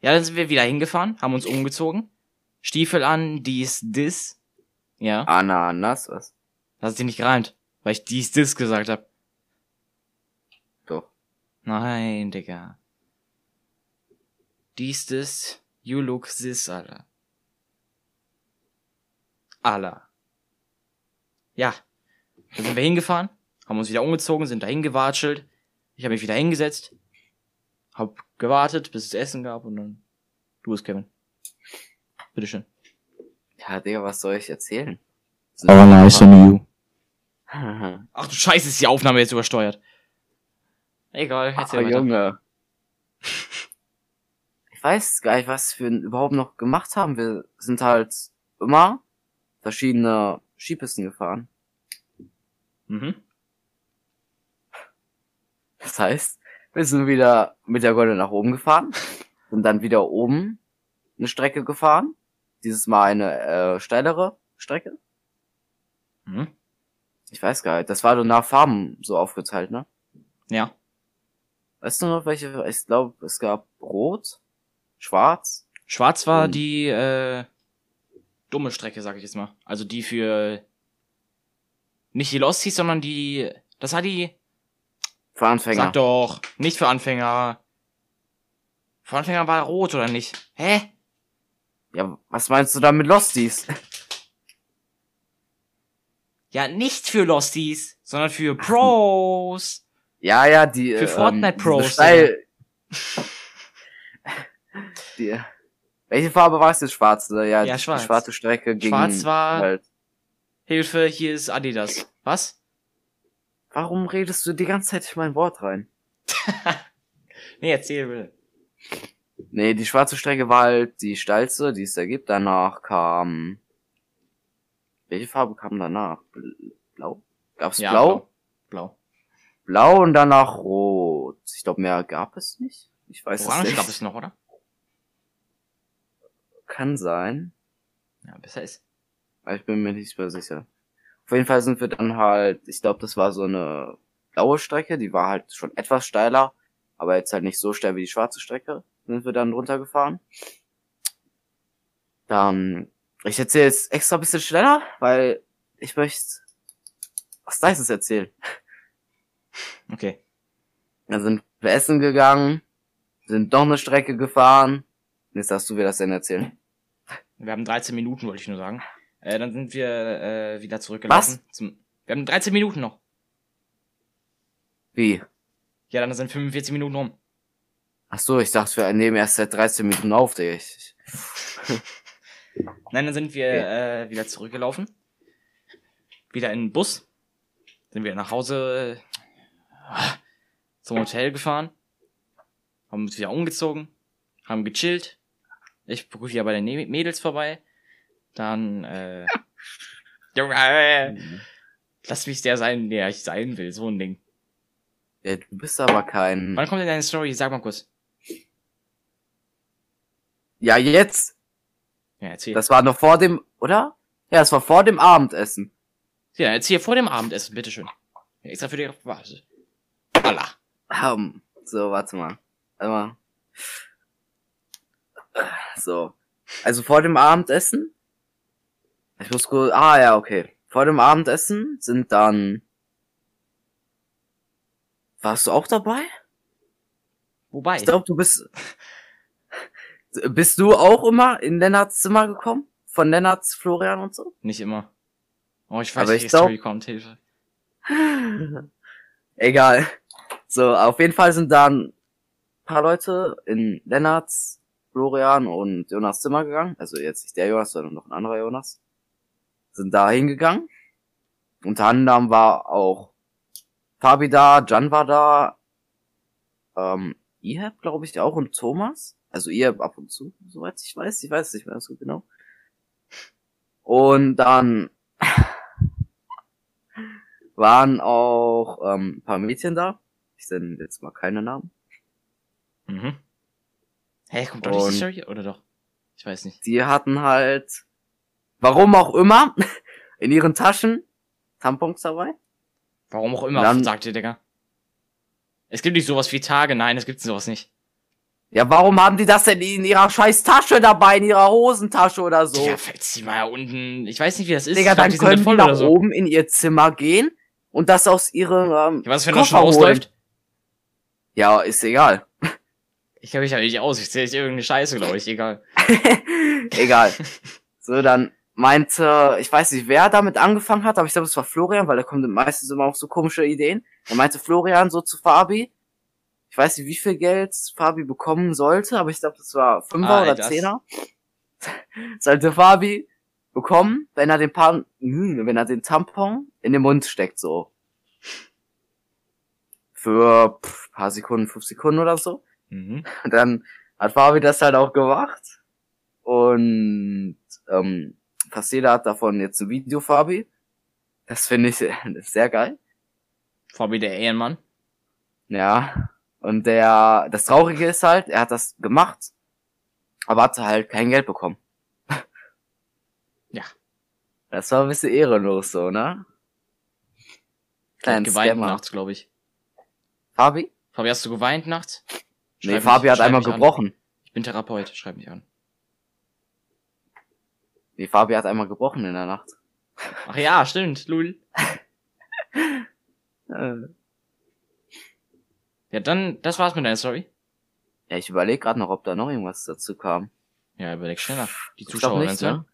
Ja, dann sind wir wieder hingefahren, haben uns umgezogen. Stiefel an, dies, dis. Ja, Ananas, was? Hast du nicht gereimt, weil ich dies, das gesagt hab. Doch. Nein, Digga. Dies, das, you look this, Alter. Alter. Ja. Dann sind wir hingefahren, haben uns wieder umgezogen, sind dahin gewatschelt. Ich habe mich wieder hingesetzt, hab gewartet, bis es Essen gab und dann du es, Kevin. Bitteschön. Ja, Digga, was soll ich erzählen? Oh, nice on you. Ach du Scheiße, ist die Aufnahme jetzt übersteuert. Egal, erzähl Oh, weiter. Junge. Ich weiß gar nicht, was wir überhaupt noch gemacht haben. Wir sind halt immer verschiedene Skipisten gefahren. Mhm. Das heißt, wir sind wieder mit der Gondel nach oben gefahren, sind dann wieder oben eine Strecke gefahren. Dieses Mal eine äh, steilere Strecke. Mhm. Ich weiß gar nicht. Das war dann nach Farben so aufgeteilt, ne? Ja. Weißt du noch welche? Ich glaube, es gab Rot, Schwarz. Schwarz war die äh, dumme Strecke, sag ich jetzt mal. Also die für nicht die Losties, sondern die. Das war die. Für Anfänger. Sag doch, nicht für Anfänger. Für Anfänger war rot oder nicht? Hä? Ja, was meinst du da mit Losties? Ja, nicht für Losties, sondern für Pros. Ja, ja, die. Für äh, Fortnite Pros, Steil die, welche Farbe war es jetzt? Schwarz, oder? Ja, Ja, die schwarz. schwarze Strecke ging Schwarz war- halt. Hilfe, hier ist Adidas. Was? Warum redest du die ganze Zeit in mein Wort rein? Nee, erzähl bitte. Nee, die schwarze Strecke war halt die steilste, die es da gibt. Danach kam. Welche Farbe kam danach? Bl- Blau? Gab's Ja, Blau? Blau. Blau und danach Rot. Ich glaube, mehr gab es nicht. Ich weiß es Orange nicht. gab es noch, oder? Kann sein. Ja, besser ist. Ich bin mir nicht mehr sicher. Auf jeden Fall sind wir dann halt, ich glaube, das war so eine blaue Strecke, die war halt schon etwas steiler, aber jetzt halt nicht so steil wie die schwarze Strecke, sind wir dann runtergefahren. Dann, ich erzähle jetzt extra ein bisschen schneller, weil ich möchte was Nices erzählen. Okay. Dann sind wir essen gegangen, sind noch eine Strecke gefahren. Jetzt darfst du mir das denn erzählen. Wir haben 13 Minuten, wollte ich nur sagen. Äh, dann sind wir äh, wieder zurückgelaufen. Zum, wir haben 13 Minuten noch. Wie? Ja, dann sind 45 Minuten rum. Ach so, ich dachte, wir nehmen erst seit 13 Minuten auf, Digga. Nein, dann sind wir äh, wieder zurückgelaufen. Wieder in den Bus. Sind wir nach Hause äh, zum Hotel gefahren. Haben uns wieder umgezogen. Haben gechillt. Ich gucke wieder bei den Mädels vorbei. Dann, äh, Junge, äh, lass mich der sein, der ich sein will. So ein Ding. Ja, du bist aber kein. Wann kommt denn deine Story? Sag mal kurz. Ja, jetzt. Ja, erzähl. Das war noch vor dem, oder? Ja, das war vor dem Abendessen. ja, erzähl vor dem Abendessen, bitteschön. Ja, extra für dich gewartet. Allah. Ähm, so, warte mal. Warte mal. So. Also vor dem Abendessen. Ich muss kurz. Ah ja, okay. Vor dem Abendessen sind dann. Warst du auch dabei? Wobei. Ich glaube, du bist. Bist du auch immer in Lennarts Zimmer gekommen? Von Lennarts, Florian und so? Nicht immer. Oh, ich weiß, Aber welche ich glaub- kommt, Hilfe. Egal. So, auf jeden Fall sind dann ein paar Leute in Lennarts, Florian und Jonas Zimmer gegangen. Also jetzt nicht der Jonas, sondern noch ein anderer Jonas. Sind da hingegangen. Unter anderem war auch Fabi da, Jan war da, ähm, Ihab, glaube ich, auch und Thomas. Also Ihab ab und zu, soweit ich weiß. Ich weiß nicht mehr so genau. Und dann waren auch ähm, ein paar Mädchen da. Ich nenne jetzt mal keine Namen. Mhm. Hä, kommt doch nicht die Story? Oder doch? Ich weiß nicht. Die hatten halt, warum auch immer, in ihren Taschen Tampons dabei. Warum auch immer, Dann- sagt ihr, Digga. Es gibt nicht sowas wie Tage, nein, es gibt sowas nicht. Ja, warum haben die das denn in ihrer scheiß Tasche dabei, in ihrer Hosentasche oder so? Ja, falls die mal unten, ich weiß nicht, wie das ist. Digga, ich glaub, dann die sind können die nach so. oben in ihr Zimmer gehen und das aus ihrem ähm, Ja, was, wenn das Koffer ausläuft? Ja, ist egal. Ich glaube, ich ja nicht aus. Ich zähle irgendeine Scheiße, glaube ich. Egal. egal. So, dann meinte, ich weiß nicht, wer damit angefangen hat, aber ich glaube, es war Florian, weil er kommt meistens immer auf so komische Ideen. Dann meinte Florian so zu Fabi, ich weiß nicht, wie viel Geld Fabi bekommen sollte, aber ich glaube, das war Fünfer Ah, oder das- Zehner. sollte Fabi bekommen, wenn er den Pan hm, wenn er den Tampon in den Mund steckt, so. Für pff, paar Sekunden, fünf Sekunden oder so. Mhm. Und dann hat Fabi das halt auch gemacht. Und ähm, fast jeder hat davon jetzt ein Video, Fabi. Das finde ich sehr geil. Fabi der Ehrenmann. Ja. Und der, das Traurige ist halt, er hat das gemacht, aber hatte halt kein Geld bekommen. Ja. Das war ein bisschen ehrenlos so, ne? Hat Kleinen geweint nachts, glaube ich. Fabi? Fabi, hast du geweint nachts? Nee, Schreib Fabi mich- hat einmal mich an. gebrochen. Ich bin Therapeut, schreib mich an. Nee, Fabi hat einmal gebrochen in der Nacht. Ach ja, stimmt, Lul. Ja, dann, das war's mit deiner Story. Ja, ich überlege gerade noch, ob da noch irgendwas dazu kam. Ja, überleg schneller. Die Ich Zuschauer, nicht, ne?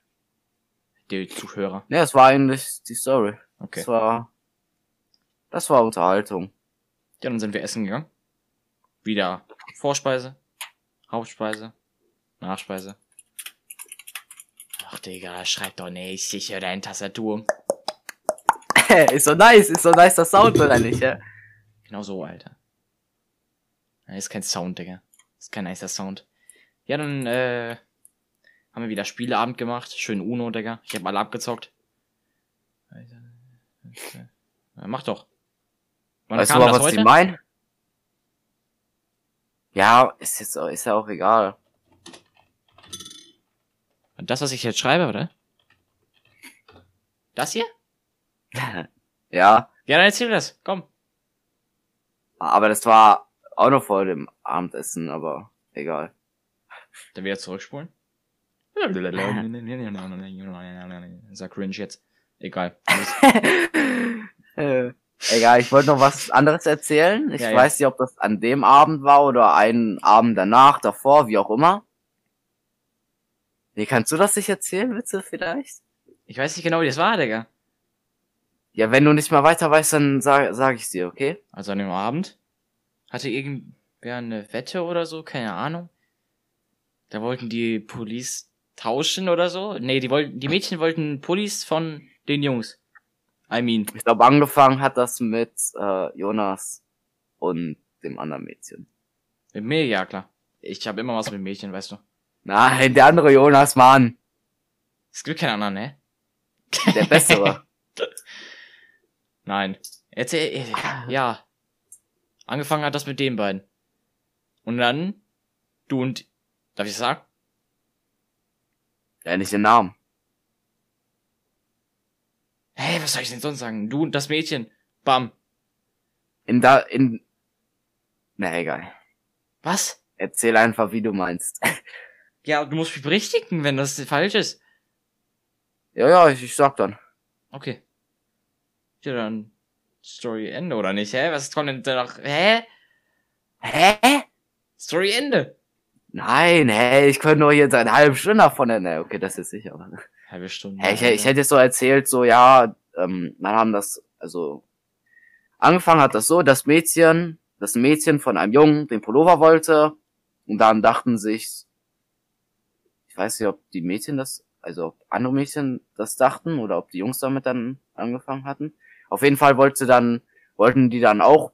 Die Zuhörer. Ne, es war eigentlich die Story. Okay. Das war, das war Unterhaltung. Ja, dann sind wir essen gegangen. Wieder Vorspeise, Hauptspeise, Nachspeise. Ach, Digga, schreib doch nicht. Ich höre deine Tastatur. ist so nice, ist so nice der Sound, oder nicht, ja? Genau so, Alter. Das ist kein Sound, Digga. Das ist kein nicer Sound. Ja, dann, äh, haben wir wieder Spieleabend gemacht. Schön Uno, Digga. Ich hab alle abgezockt. Ja, mach doch. Wann Weißt du mal, was heute? die meinen? Ja, ist jetzt, auch- ist ja auch egal. Das, was ich jetzt schreibe, oder? Das hier? ja, Ja, dann erzähl das. Komm. aber das war auch noch vor dem Abendessen, aber egal. Dann wieder zurückspulen. Sag cringe jetzt. Egal. Äh, egal, ich wollte noch was anderes erzählen. Ich Ja, ja. weiß nicht, ob das an dem Abend war oder einen Abend danach, davor, wie auch immer. Nee, kannst du das nicht erzählen, Witze, vielleicht? Ich weiß nicht genau, wie das war, Digga. Ja, wenn du nicht mal weiter weißt, dann sag, sag ich's dir, okay? Also an dem Abend hatte irgendwer eine Wette oder so, keine Ahnung. Da wollten die Police tauschen oder so. Nee, die wollten, die Mädchen wollten Police von den Jungs. I mean. Ich glaube, angefangen hat das mit äh, Jonas und dem anderen Mädchen. Mit mir, ja klar. Ich habe immer was mit Mädchen, weißt du. Nein, der andere Jonas, Mann. Es gibt keinen anderen, ne? Der bessere. Nein. Erzähl, äh, ja. Angefangen hat das mit den beiden. Und dann, du und, darf ich sagen? ja, nicht den Namen. Hey, was soll ich denn sonst sagen? Du und das Mädchen. Bam. In da, in, na egal. Was? Erzähl einfach, wie du meinst. Ja, du musst mich berichtigen, wenn das falsch ist. ja, ja, ich, ich sag dann. Okay. Ja, dann Story Ende, oder nicht? Hä? Was kommt denn da noch? Hä? Hä? Story Ende. Nein, hey, ich könnte nur jetzt eine halbe Stunde davon ne, okay, das ist sicher. Aber, Halbe Stunde. hey, ich, ich hätte jetzt so erzählt, so, ja, ähm, dann haben das, also, angefangen hat das so, das Mädchen, das Mädchen von einem Jungen den Pullover wollte, und dann dachten sich, ich weiß nicht, ob die Mädchen das, also ob andere Mädchen das dachten, oder ob die Jungs damit dann angefangen hatten. Auf jeden Fall wollte dann, wollten die dann auch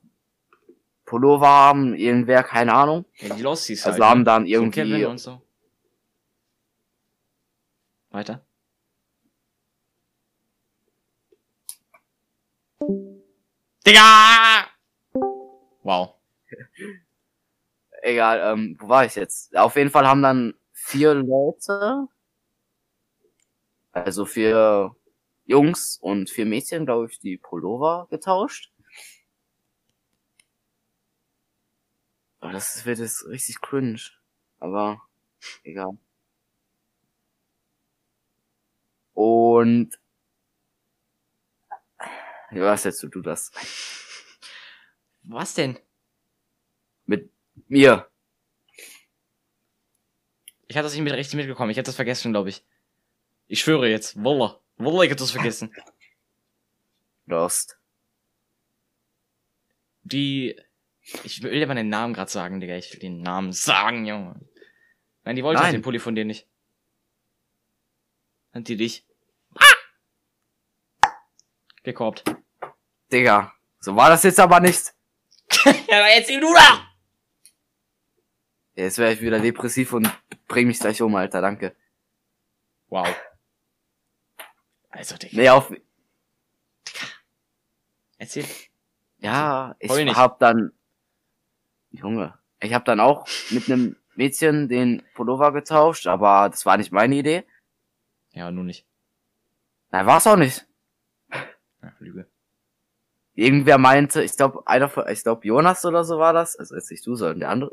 Pullover haben, irgendwer, keine Ahnung. Ja, die Losties Also halt. haben ne? dann So irgendwie, Kevin und so. Weiter. Digga! Wow. egal, ähm, wo war ich jetzt? Auf jeden Fall haben dann vier Leute, also vier Jungs und vier Mädchen, glaube ich, die Pullover getauscht. Oh, das wird jetzt richtig cringe. Aber egal. Und ja, was jetzt du das? Was denn? Mit mir. Ich hatte das nicht mit richtig mitgekommen. Ich hätte das vergessen, glaube ich. Ich schwöre jetzt. Wallah. Wallah, ich hätte das vergessen. Lost. Die. Ich will dir mal den Namen gerade sagen, Digga. Ich will den Namen sagen, Junge. Nein, die wollte Nein. den Pulli von dir nicht. Hat die dich? Gekorbt. Digga. So war das jetzt aber nicht. ja, aber erzähl du da! Jetzt wäre ich wieder depressiv und bring mich gleich um, Alter, danke. Wow. Also, Digga. Nee, auf, Erzähl. ja, ich Heul nicht. hab dann, Junge, ich hab dann auch mit einem Mädchen den Pullover getauscht, aber das war nicht meine Idee. Ja, nur nicht. Nein, war's auch nicht. Ja, Lüge. Irgendwer meinte, ich glaube, einer von, ich glaube, Jonas oder so war das, also jetzt nicht du, sondern der andere,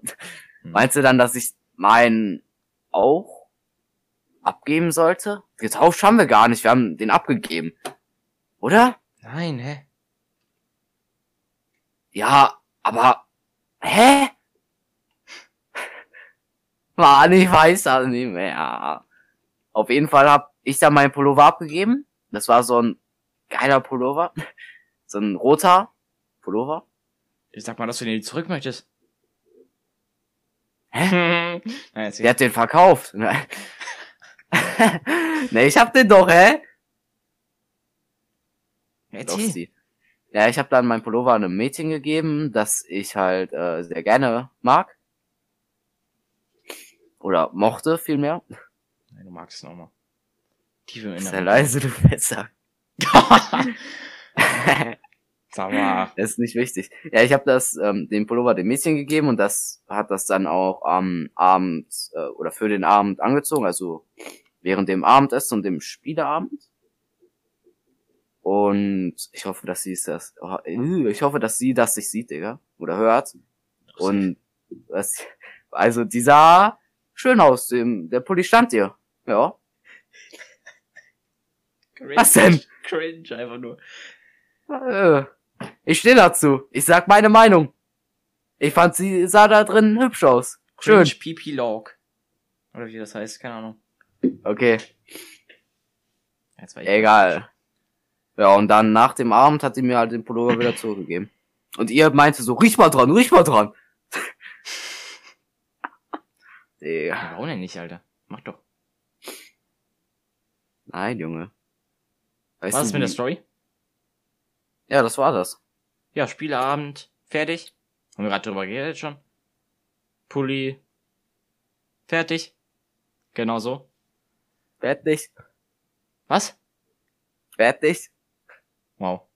Hm. meinte dann, dass ich meinen auch abgeben sollte. Getauscht haben wir gar nicht, wir haben den abgegeben. Oder? Nein, hä? Ja, aber, hä? Mann, ich weiß das nicht mehr. Auf jeden Fall hab ich dann meinen Pullover abgegeben. Das war so ein geiler Pullover. So ein roter Pullover. Ich sag mal, dass du den zurück möchtest. Hä? Nein. Der hat den verkauft. Nee, ich hab den doch, hä? erzähl. Ja, ich habe dann mein Pullover einem Mädchen gegeben, das ich halt äh, sehr gerne mag. Oder mochte vielmehr. Nein, du magst es nochmal. Tief im Sehr Inneren. leise, du Fetzer. Sag mal. Das ist nicht wichtig. Ja, ich habe das ähm, den Pullover dem Mädchen gegeben und das hat das dann auch am Abend äh, oder für den Abend angezogen, also während dem Abendessen und dem Spieleabend. Und ich hoffe, dass sie es das. Äh, ich hoffe, dass sie das sich sieht, Digga. Oder hört. Und was, also die sah schön aus. Dem, der Pulli stand ihr. Ja. Cringe. Was denn? Cringe, einfach nur. Äh, Ich stehe dazu. Ich sag meine Meinung. Ich fand sie sah da drin hübsch aus. Schön. Cringe PP Log. Oder wie das heißt, keine Ahnung. Okay, war egal. Ja, und dann nach dem Abend hat sie mir halt den Pullover wieder zurückgegeben. Und ihr meinte so, riech mal dran, riech mal dran. Digga. Ja, warum denn nicht, Alter? Mach doch. Nein, Junge. Weißt Was ist du, mit der Story? Ja, das war das. Ja, Spieleabend, fertig. Haben wir gerade drüber geredet schon. Pulli, fertig. Genau so. Fertig. Was? Fertig. Wow.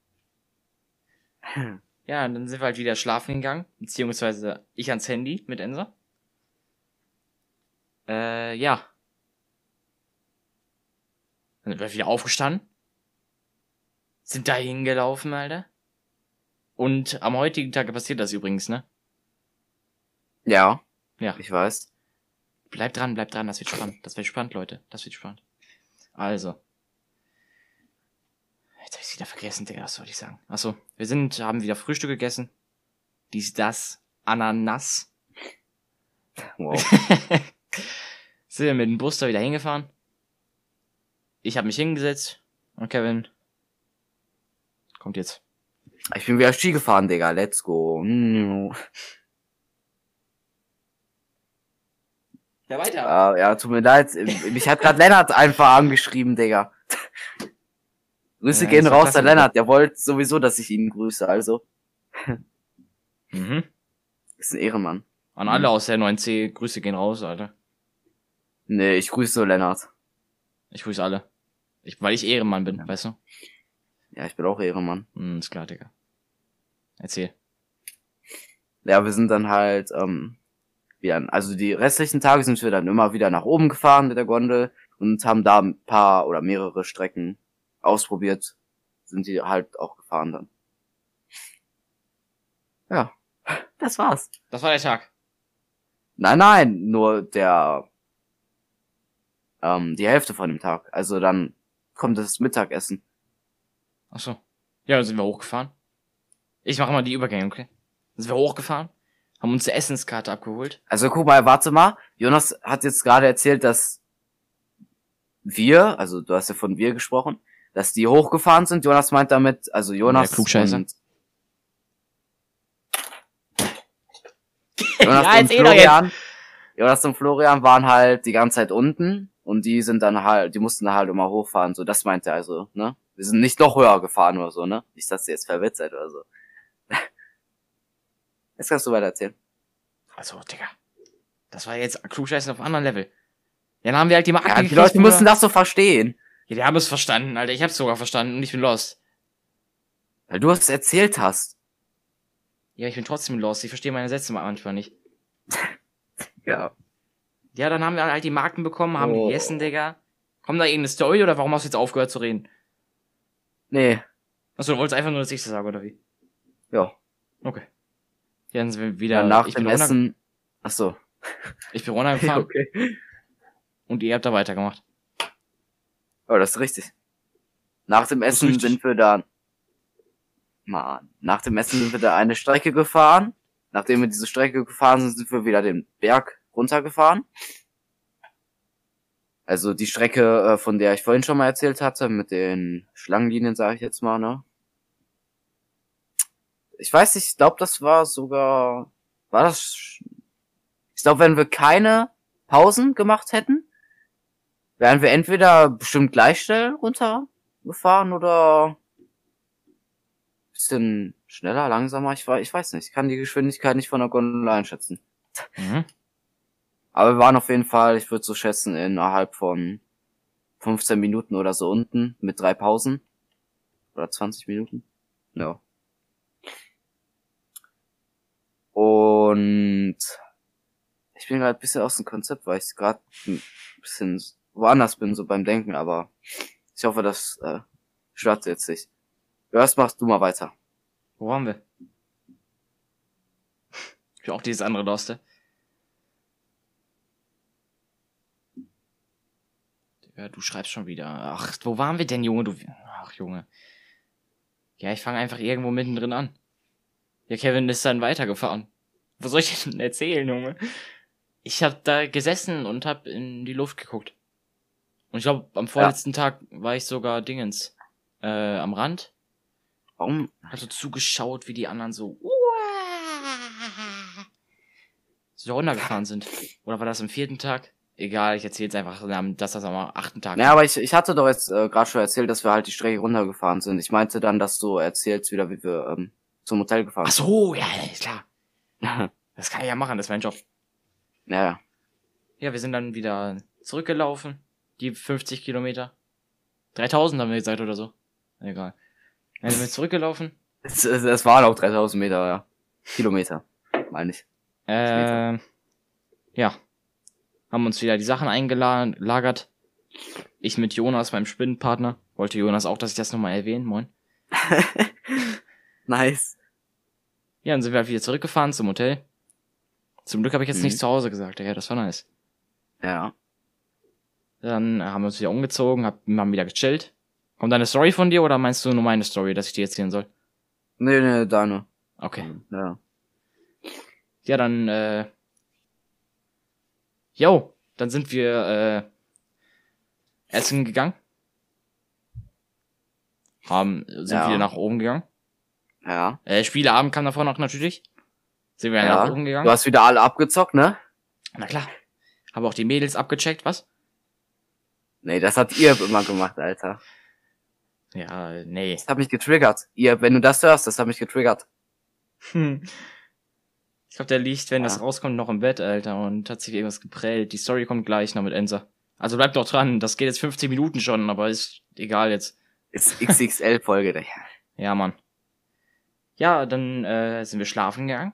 Ja, und dann sind wir halt wieder schlafen gegangen, beziehungsweise ich ans Handy mit Ensa. Äh, ja. Dann sind wir wieder aufgestanden. Sind da hingelaufen, Alter. Und am heutigen Tage passiert das übrigens, ne? Ja. Ja. Ich weiß. Bleibt dran, bleibt dran, das wird spannend. Das wird spannend, Leute. Das wird spannend. Also. Jetzt hab ich's wieder vergessen, Digga, was soll ich sagen? Achso, wir sind, haben wieder Frühstück gegessen. Dies, das, Ananas. Wow. sind wir mit dem Bus da wieder hingefahren. Ich habe mich hingesetzt und Kevin kommt jetzt. Ich bin wieder Ski gefahren, Digga. Let's go. Mm. Ja, weiter. Äh, ja, tut mir leid. Mich hat grad Lennart einfach angeschrieben, Digga. Grüße Ja, gehen raus an Lennart. Der wollte sowieso, dass ich ihn grüße, also. Mhm. Ist ein Ehrenmann. An alle aus der 9C, Grüße gehen raus, Alter. Nee, ich grüße nur Lennart. Ich grüße alle. Ich, weil ich Ehrenmann bin, weißt du? Ja, ich bin auch Ehrenmann. Hm, ist klar, Digga. Erzähl. Ja, wir sind dann halt, ähm, wieder, also die restlichen Tage sind wir dann immer wieder nach oben gefahren mit der Gondel und haben da ein paar oder mehrere Strecken ausprobiert. Sind die halt auch gefahren dann. Ja, das war's. Das war der Tag. Nein, nein, nur der, ähm, die Hälfte von dem Tag. Also dann kommt das Mittagessen. Ach so. Ja, dann sind wir hochgefahren. Ich mache mal die Übergänge, okay? Dann sind wir hochgefahren, haben uns eine Essenskarte abgeholt. Also guck mal, warte mal. Jonas hat jetzt gerade erzählt, dass wir, also du hast ja von wir gesprochen, dass die hochgefahren sind. Jonas meint damit, also Jonas Der Klugscheißer. und Jonas Ja, und doch Florian, Jonas und Florian waren halt die ganze Zeit unten und die sind dann halt, die mussten halt immer hochfahren. So, das meint er also, ne? Wir sind nicht noch höher gefahren oder so, ne? Nicht, dass ihr jetzt verwirrt seid oder so. Jetzt kannst du weiter erzählen. Also, Digga. Das war jetzt Klugscheißen auf einem anderen Level. Ja, dann haben wir halt die Marke Ja, die gekriegt, Leute müssen Bruder. das so verstehen. Ja, die haben es verstanden, Alter. Ich hab's sogar verstanden und ich bin lost. Weil du es erzählt hast. Ja, ich bin trotzdem lost. Ich verstehe meine Sätze manchmal nicht. Ja. Ja, dann haben wir halt die Marken bekommen, haben die Oh. gegessen, Digga. Kommt da irgendeine Story oder warum hast du jetzt aufgehört zu reden? Nee. Achso, du wolltest einfach nur, dass ich das sage, oder wie? Ja. Okay. Ja, dann sind wir wieder Ja, nach ich dem bin Essen. Ach so. Ich bin runtergefahren okay. und ihr habt da weitergemacht. Oh, das ist richtig. Nach dem Essen sind wir dann. Mann. Nach dem Essen sind wir da eine Strecke gefahren. Nachdem wir diese Strecke gefahren sind, sind wir wieder den Berg runtergefahren. Also die Strecke, äh, von der ich vorhin schon mal erzählt hatte, mit den Schlangenlinien, sage ich jetzt mal, ne? Ich weiß nicht, ich glaube, das war sogar, war das, ich glaube, wenn wir keine Pausen gemacht hätten, wären wir entweder bestimmt gleich schnell runtergefahren oder bisschen schneller, langsamer, ich, wei- ich weiß nicht, ich kann die Geschwindigkeit nicht von der Gondel einschätzen. Mhm. Aber wir waren auf jeden Fall, ich würde so schätzen, innerhalb von 15 Minuten oder so unten mit drei Pausen. Oder 20 Minuten. Ja. Und ich bin gerade ein bisschen aus dem Konzept, weil ich gerade ein bisschen woanders bin, so beim Denken, aber ich hoffe, das äh, stört jetzt nicht. Was machst du mal weiter? Wo waren wir? Ich auch dieses andere Loste. Ja, du schreibst schon wieder. Ach, wo waren wir denn, Junge? Du. Ach, Junge. Ja, ich fange einfach irgendwo mittendrin an. Ja, Kevin ist dann weitergefahren. Was soll ich denn erzählen, Junge? Ich hab da gesessen und hab in die Luft geguckt. Und ich glaube, am vorletzten Tag war ich sogar Dingens äh, am Rand Warum? hat so zugeschaut, wie die anderen so so runtergefahren sind. Oder war das am vierten Tag? Egal, ich erzähle jetzt einfach, dass das am achten Tag Ja, aber ich, ich hatte doch jetzt äh, gerade schon erzählt, dass wir halt die Strecke runtergefahren sind. Ich meinte dann, dass du erzählst wieder, wie wir ähm, zum Hotel gefahren Ach so, ja, klar. Das kann ich ja machen, das ist mein Job. ja, ja. Wir sind dann wieder zurückgelaufen. Die 50 Kilometer. 3000 haben wir gesagt oder so. Egal. Dann sind wir zurückgelaufen. Es, es, es waren auch 3000 Meter, ja. Kilometer, meine ich. Ähm, ja. Haben uns wieder die Sachen eingelagert. Ich mit Jonas, meinem Spinnenpartner. Wollte Jonas auch, dass ich das nochmal erwähne. Moin. Nice. Ja, dann sind wir halt wieder zurückgefahren zum Hotel. Zum Glück habe ich jetzt Mhm. nicht zu Hause gesagt. Ja, das war nice. Ja. Dann haben wir uns wieder umgezogen, hab, haben wieder gechillt. Kommt eine Story von dir oder meinst du nur meine Story, dass ich dir erzählen soll? Nee, nee, deine. Okay. Ja. Ja, dann, äh. Jo, dann sind wir, äh, essen gegangen. Haben, sind Ja. wieder nach oben gegangen. Ja. Äh, Spieleabend kam davor noch natürlich. Sind wir ja. nach oben gegangen. Du hast wieder alle abgezockt, ne? Na klar. Habe auch die Mädels abgecheckt, was? Nee, das hat ihr immer gemacht, Alter. Ja, nee. Das hat mich getriggert. Ihr, wenn du das hörst, das hat mich getriggert. Hm. Ich glaube, der liegt, wenn Ja. das rauskommt, noch im Bett, Alter, und hat sich irgendwas geprellt. Die Story kommt gleich noch mit Ensa. Also bleibt doch dran, das geht jetzt 15 Minuten schon, aber ist egal jetzt. Ist XXL-Folge, Digga. Ja, Mann. Ja, dann äh, sind wir schlafen gegangen.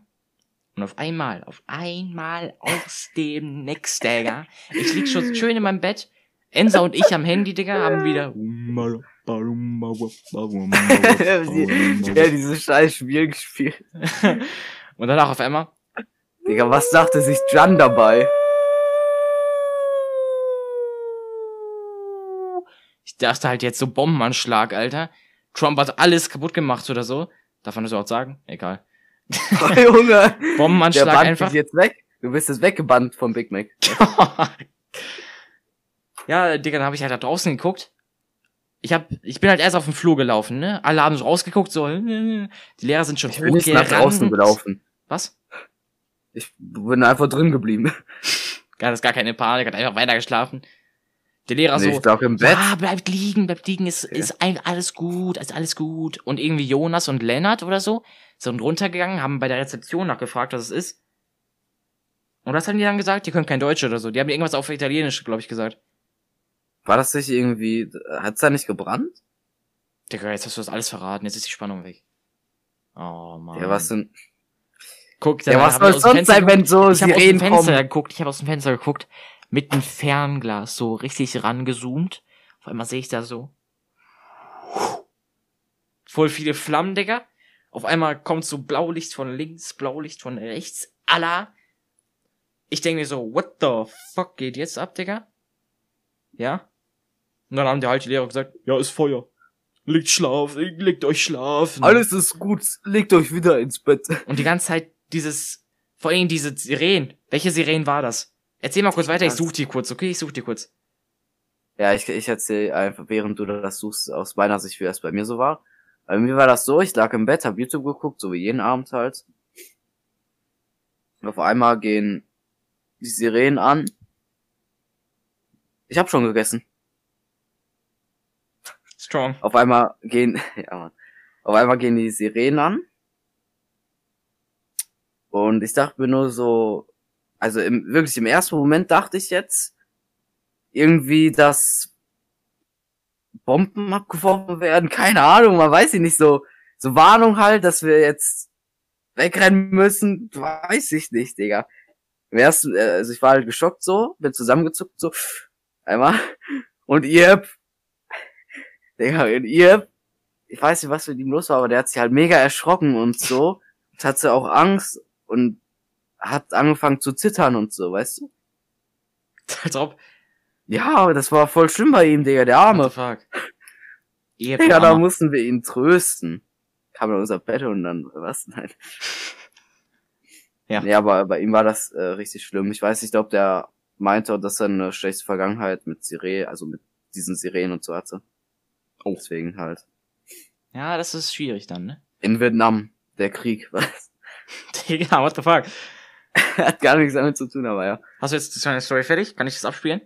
Und auf einmal, auf einmal aus dem Nix, Digga. Ich lieg schon schön in meinem Bett. Ensa und ich am Handy, Digga, haben wieder. ja, dieses scheiß Spiel gespielt. Und danach auf einmal. Digga, was dachte sich Jan dabei? Ich dachte halt jetzt so Bombenanschlag, Alter. Trump hat alles kaputt gemacht oder so. Darf man das überhaupt sagen? Egal. Oh, Junge, der Bombenanschlag bannt einfach. dich jetzt weg. Du bist jetzt weggebannt vom Big Mac. ja, Digga, dann habe ich halt da draußen geguckt. Ich hab, ich bin halt erst auf den Flur gelaufen, ne? Alle haben so rausgeguckt, so, die Lehrer sind schon Ich bin nach draußen gelaufen. Was? Ich bin einfach drin geblieben. Gar, das ist gar keine Panik, hat einfach weiter geschlafen. Der Lehrer Nee, so, ich im Bett. ja, bleibt liegen, bleibt liegen, ist, ist ein, alles gut, ist alles gut. Und irgendwie Jonas und Lennart oder so sind runtergegangen, haben bei der Rezeption nachgefragt, was es ist. Und was haben die dann gesagt? Die können kein Deutsch oder so. Die haben irgendwas auf Italienisch, glaube ich, gesagt. War das nicht irgendwie, hat's da nicht gebrannt? Digga, jetzt hast du das alles verraten, jetzt ist die Spannung weg. Oh Mann. Ja, was denn? Guck, Ja, was soll sonst sein, wenn so Ich habe aus dem Sirenen Fenster kommen? geguckt, ich habe aus dem Fenster geguckt, mit einem Fernglas so richtig rangezoomt. Auf einmal sehe ich da so voll viele Flammen, Digga. Auf einmal kommt so Blaulicht von links, Blaulicht von rechts. Allah. Ich denke mir so, what the fuck geht jetzt ab, Digga? Ja? Und dann haben die halt die Lehrer gesagt, ja, ist Feuer. Legt schlafen, legt euch schlafen. Alles ist gut, legt euch wieder ins Bett. Und die ganze Zeit dieses, vor allem diese Sirenen. Welche Sirenen war das? Erzähl mal kurz weiter, ich such die kurz, okay? Ich such die kurz. Ja, ich, ich erzähl einfach, während du das suchst, aus meiner Sicht, wie das bei mir so war. Bei mir war das so, ich lag im Bett, hab YouTube geguckt, so wie jeden Abend halt. Und auf einmal gehen die Sirenen an. Ich hab schon gegessen. Strong. Auf einmal gehen, ja, Mann. auf einmal gehen die Sirenen an. Und ich dachte mir nur so, also im, wirklich im ersten Moment dachte ich jetzt, irgendwie, dass Bomben abgeworfen werden, keine Ahnung, man weiß ich nicht, so, so Warnung halt, dass wir jetzt wegrennen müssen, weiß ich nicht, Digga. Im ersten, äh, also ich war halt geschockt so, bin zusammengezuckt so, einmal, und ihr, Digga, und ihr, ich weiß nicht, was mit ihm los war, aber der hat sich halt mega erschrocken und so, und hatte auch Angst und hat angefangen zu zittern und so, weißt du? Als ob. Ja, aber das war voll schlimm bei ihm, Digga, der Arme. fuck? Ehe Digga, da mussten wir ihn trösten. Kam in unser Bett und dann, was? Nein. Ja. Ja, aber bei ihm war das äh, richtig schlimm. Ich weiß nicht, ob der meinte, dass er eine schlechte Vergangenheit mit Sirene, also mit diesen Sirenen und so hatte. Oh. Deswegen halt. Ja, das ist schwierig dann, ne? In Vietnam, der Krieg, was? Digga, what the fuck? Hat gar nichts damit zu tun, aber ja. Hast du jetzt deine Story fertig? Kann ich das abspielen?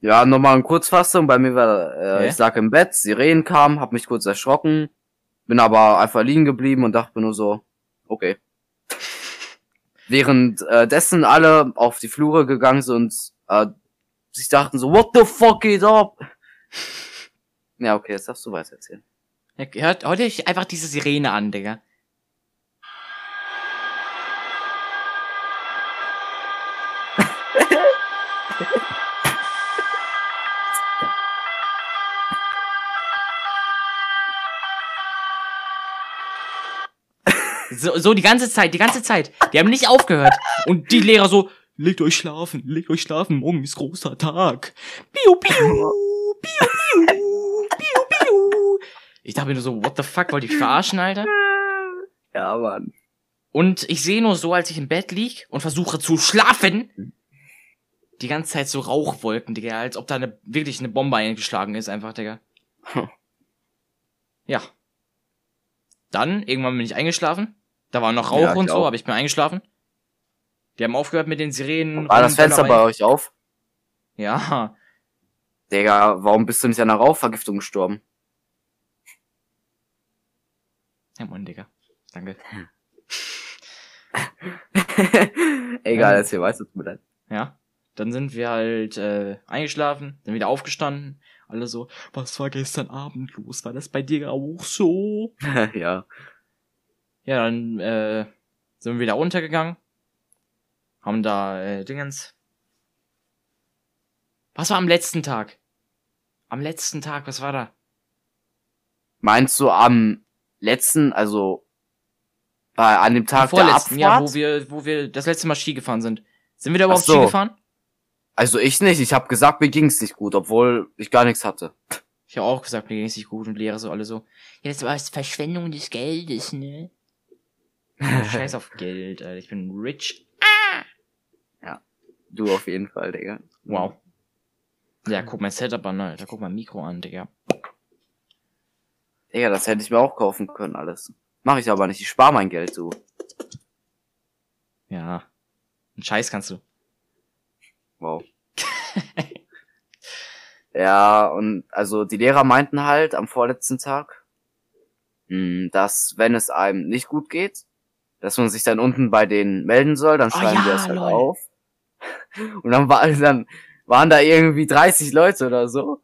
Ja, nochmal in Kurzfassung. Bei mir war, äh, Ja. ich lag im Bett, Sirenen kamen, hab mich kurz erschrocken, bin aber einfach liegen geblieben und dachte nur so, okay. Während äh, alle auf die Flure gegangen sind und äh, sich dachten so, what the fuck geht ab? Ja, okay, jetzt darfst du weiter erzählen. Ja, Hört, hört euch einfach diese Sirene an, Digga. So, so die ganze Zeit, die ganze Zeit. Die haben nicht aufgehört. Und die Lehrer so, legt euch schlafen, legt euch schlafen, morgen ist großer Tag. Piu, piu, piu, piu, piu, piu. Ich dachte mir nur so, what the fuck, wollt ihr verarschen, Alter? Ja, Mann. Und ich sehe nur so, als ich im Bett lieg und versuche zu schlafen, die ganze Zeit so Rauchwolken, Digga, als ob da eine, wirklich eine Bombe eingeschlagen ist, einfach, Digga. Hm. Ja. Dann, irgendwann bin ich eingeschlafen. Da war noch Rauch Ja, und so, auch. aber ich bin eingeschlafen. Die haben aufgehört mit den Sirenen. War das Fenster bei euch auf? Ja. Digga, warum bist du nicht an einer Rauchvergiftung gestorben? Ja, Mann, Digga. Danke. Egal, Ähm. erzähl weiter, tut mir leid. Ja. Dann sind wir halt äh, eingeschlafen, dann wieder aufgestanden. Alle so, was war gestern Abend los? War das bei dir auch so? ja. Ja, dann äh, sind wir wieder runtergegangen. Haben da äh, Dingens. Was war am letzten Tag? Am letzten Tag, was war da? Meinst du am letzten, also bei, an dem Tag der Vorletzten, Abfahrt? ja, wo wir, wo wir das letzte Mal Ski gefahren sind. Sind wir da überhaupt so. Ski gefahren? Also ich nicht. Ich habe gesagt, mir ging's nicht gut, obwohl ich gar nichts hatte. Ich habe auch gesagt, mir ging's nicht gut und Lehrer so alle so. Ja, das war Verschwendung des Geldes, ne? Scheiß auf Geld, Alter. Ich bin rich. Du auf jeden Fall, Digga. Wow. Ja, guck mein Setup an, Alter. Guck mein Mikro an, Digga. Digga, das hätte ich mir auch kaufen können, alles. Mach ich aber nicht. Ich spare mein Geld, du. Ja. Ein Scheiß kannst du. Wow. ja, und also die Lehrer meinten halt am vorletzten Tag, mh, dass wenn es einem nicht gut geht, dass man sich dann unten bei denen melden soll, dann Oh schreiben ja, wir es halt lol. auf. Und dann, war, dann waren da irgendwie 30 Leute oder so.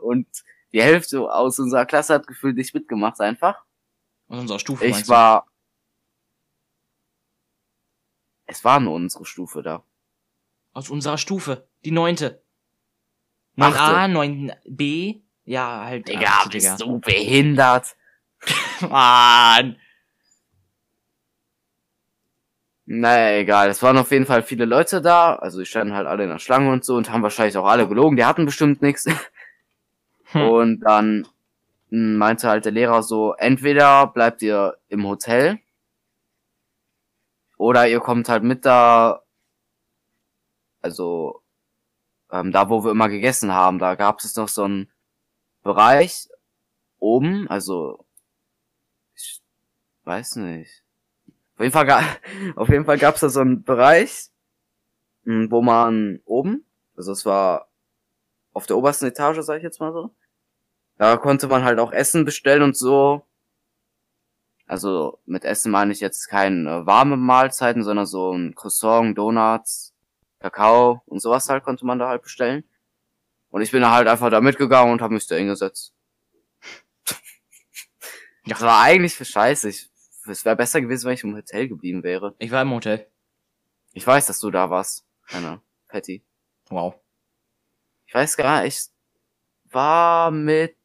Und die Hälfte aus unserer Klasse hat gefühlt nicht mitgemacht einfach. Aus unserer Stufe Ich war. Es war nur unsere Stufe da. Aus unserer Stufe. Die neunte. Achte. 9a, 9b. Ja, halt. Digga, bist du behindert? Mann. Naja, egal. Es waren auf jeden Fall viele Leute da. Also die standen halt alle in der Schlange und so und haben wahrscheinlich auch alle gelogen. Die hatten bestimmt nichts. Hm. Und dann mh, meinte halt der Lehrer so, entweder bleibt ihr im Hotel oder ihr kommt halt mit da, also ähm, da, wo wir immer gegessen haben, da gab es noch so einen Bereich oben, also ich weiß nicht. Auf jeden Fall, ga auf jeden Fall gab es da so einen Bereich, mh, wo man oben, also es war auf der obersten Etage, sag ich jetzt mal so. Da konnte man halt auch Essen bestellen und so. Also mit Essen meine ich jetzt keine warme Mahlzeiten, sondern so ein Croissant, Donuts, Kakao und sowas halt konnte man da halt bestellen. Und ich bin da halt einfach da mitgegangen und habe mich da hingesetzt. Das war eigentlich für Scheiße. Ich, es wäre besser gewesen, wenn ich im Hotel geblieben wäre. Ich war im Hotel. Ich weiß, dass du da warst. Keine Patty. Wow. Ich weiß gar nicht, ich war mit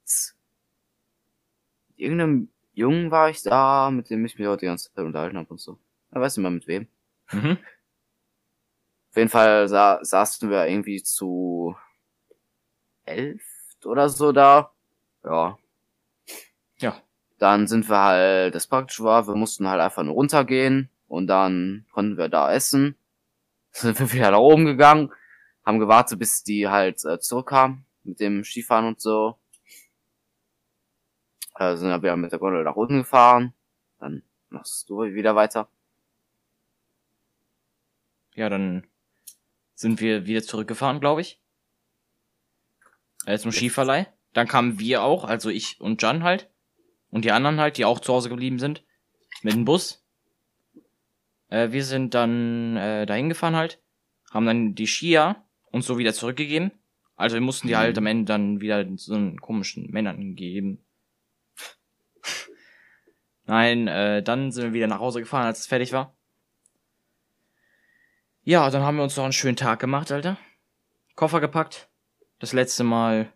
irgendeinem Jungen war ich da, mit dem ich mich auch die ganze Zeit unterhalten habe und so. Ich weiß nicht mehr mit wem. Mhm. Auf jeden Fall sa saßen wir irgendwie zu elf oder so da. Ja. Ja. Dann sind wir halt, das praktisch war, wir mussten halt einfach nur runtergehen und dann konnten wir da essen. Sind wir wieder nach oben gegangen, haben gewartet, bis die halt äh, zurückkamen mit dem Skifahren und so. Äh, sind dann wieder mit der Gondel nach unten gefahren. Dann machst du wieder weiter. Ja, dann sind wir wieder zurückgefahren, glaube ich. Äh, zum Skiverleih. Dann kamen wir auch, also ich und Jan halt. Und die anderen halt, die auch zu Hause geblieben sind. Mit dem Bus. Äh, wir sind dann äh, dahin gefahren halt. Haben dann die Skier uns so wieder zurückgegeben. Also wir mussten die Mhm. halt am Ende dann wieder so einen komischen Männern geben. Nein, äh, dann sind wir wieder nach Hause gefahren, als es fertig war. Ja, dann haben wir uns noch einen schönen Tag gemacht, Alter. Koffer gepackt. Das letzte Mal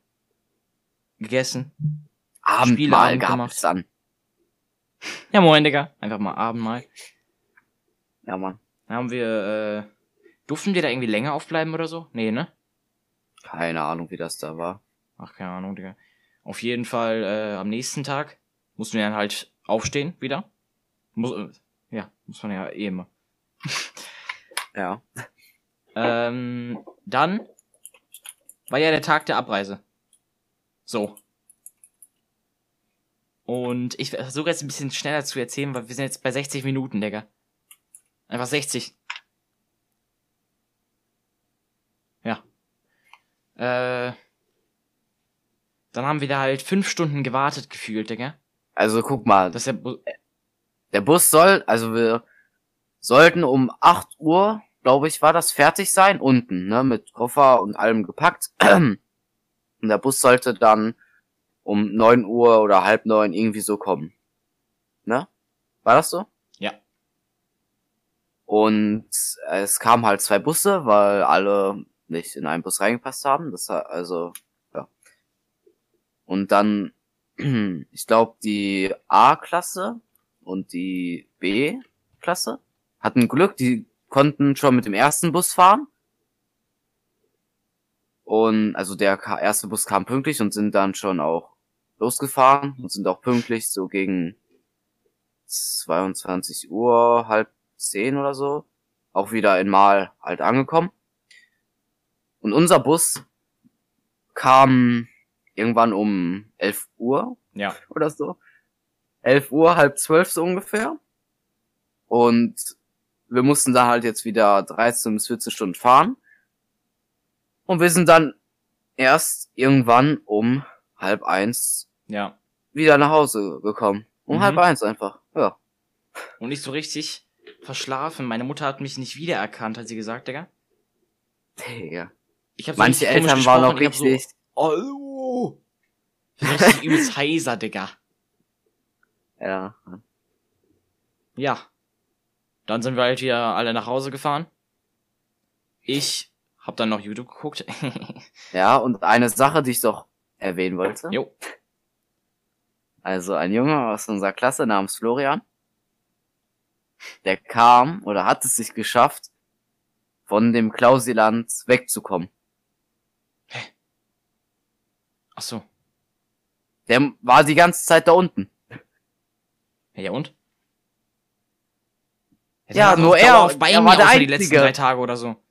gegessen. Abendmahl gab gemacht. es dann. Ja, moin, Digga. Einfach mal Abendmahl. Ja, Mann. Dann haben wir, äh, durften wir da irgendwie länger aufbleiben oder so? Nee, ne? Keine Ahnung, wie das da war. Ach, keine Ahnung, Digga. Auf jeden Fall, äh, am nächsten Tag mussten wir dann halt aufstehen wieder. Muss, äh, ja, muss man ja eh immer. Ja. Ähm, dann war ja der Tag der Abreise. So. Und ich versuche jetzt ein bisschen schneller zu erzählen, weil wir sind jetzt bei 60 Minuten, Digga. Einfach 60. Ja. Äh, dann haben wir da halt fünf Stunden gewartet gefühlt, Digga. Also guck mal, Das ist ja, bu- der Bus soll, also wir sollten um 8 Uhr, glaube ich, war das fertig sein, unten, ne, mit Koffer und allem gepackt. Und der Bus sollte dann um 9 Uhr oder halb neun irgendwie so kommen. Ne? War das so? Ja. Und es kamen halt zwei Busse, weil alle nicht in einen Bus reingepasst haben. Das war also, ja. Und dann, ich glaube, die A-Klasse und die B-Klasse hatten Glück, die konnten schon mit dem ersten Bus fahren. Und also der erste Bus kam pünktlich und sind dann schon auch losgefahren und sind auch pünktlich so gegen 22 Uhr, halb zehn oder so, auch wieder in Mal halt angekommen. Und unser Bus kam irgendwann um 11 Uhr Ja. oder so. 11 Uhr, halb zwölf so ungefähr. Und wir mussten da halt jetzt wieder 13 bis 14 Stunden fahren. Und wir sind dann erst irgendwann um halb eins Ja. wieder nach Hause gekommen. Um Mhm. halb eins einfach. Ja. Und nicht so richtig verschlafen. Meine Mutter hat mich nicht wiedererkannt, hat sie gesagt, Digga. Digga. Ich hab so Manche Eltern waren auch richtig. So, Hallo. Ich war richtig übelst heiser, Digga. Ja. Ja. Dann sind wir halt hier alle nach Hause gefahren. Ich hab dann noch YouTube geguckt. Ja, und eine Sache, die ich doch erwähnen wollte. jo. Also ein Junge aus unserer Klasse namens Florian, der kam oder hat es sich geschafft, von dem Klausiland wegzukommen. Ach so. Der war die ganze Zeit da unten. Ja, ja und? Ja, der nur er- dauerhaft bei er war der außer die letzten Einzige. drei Tage oder so.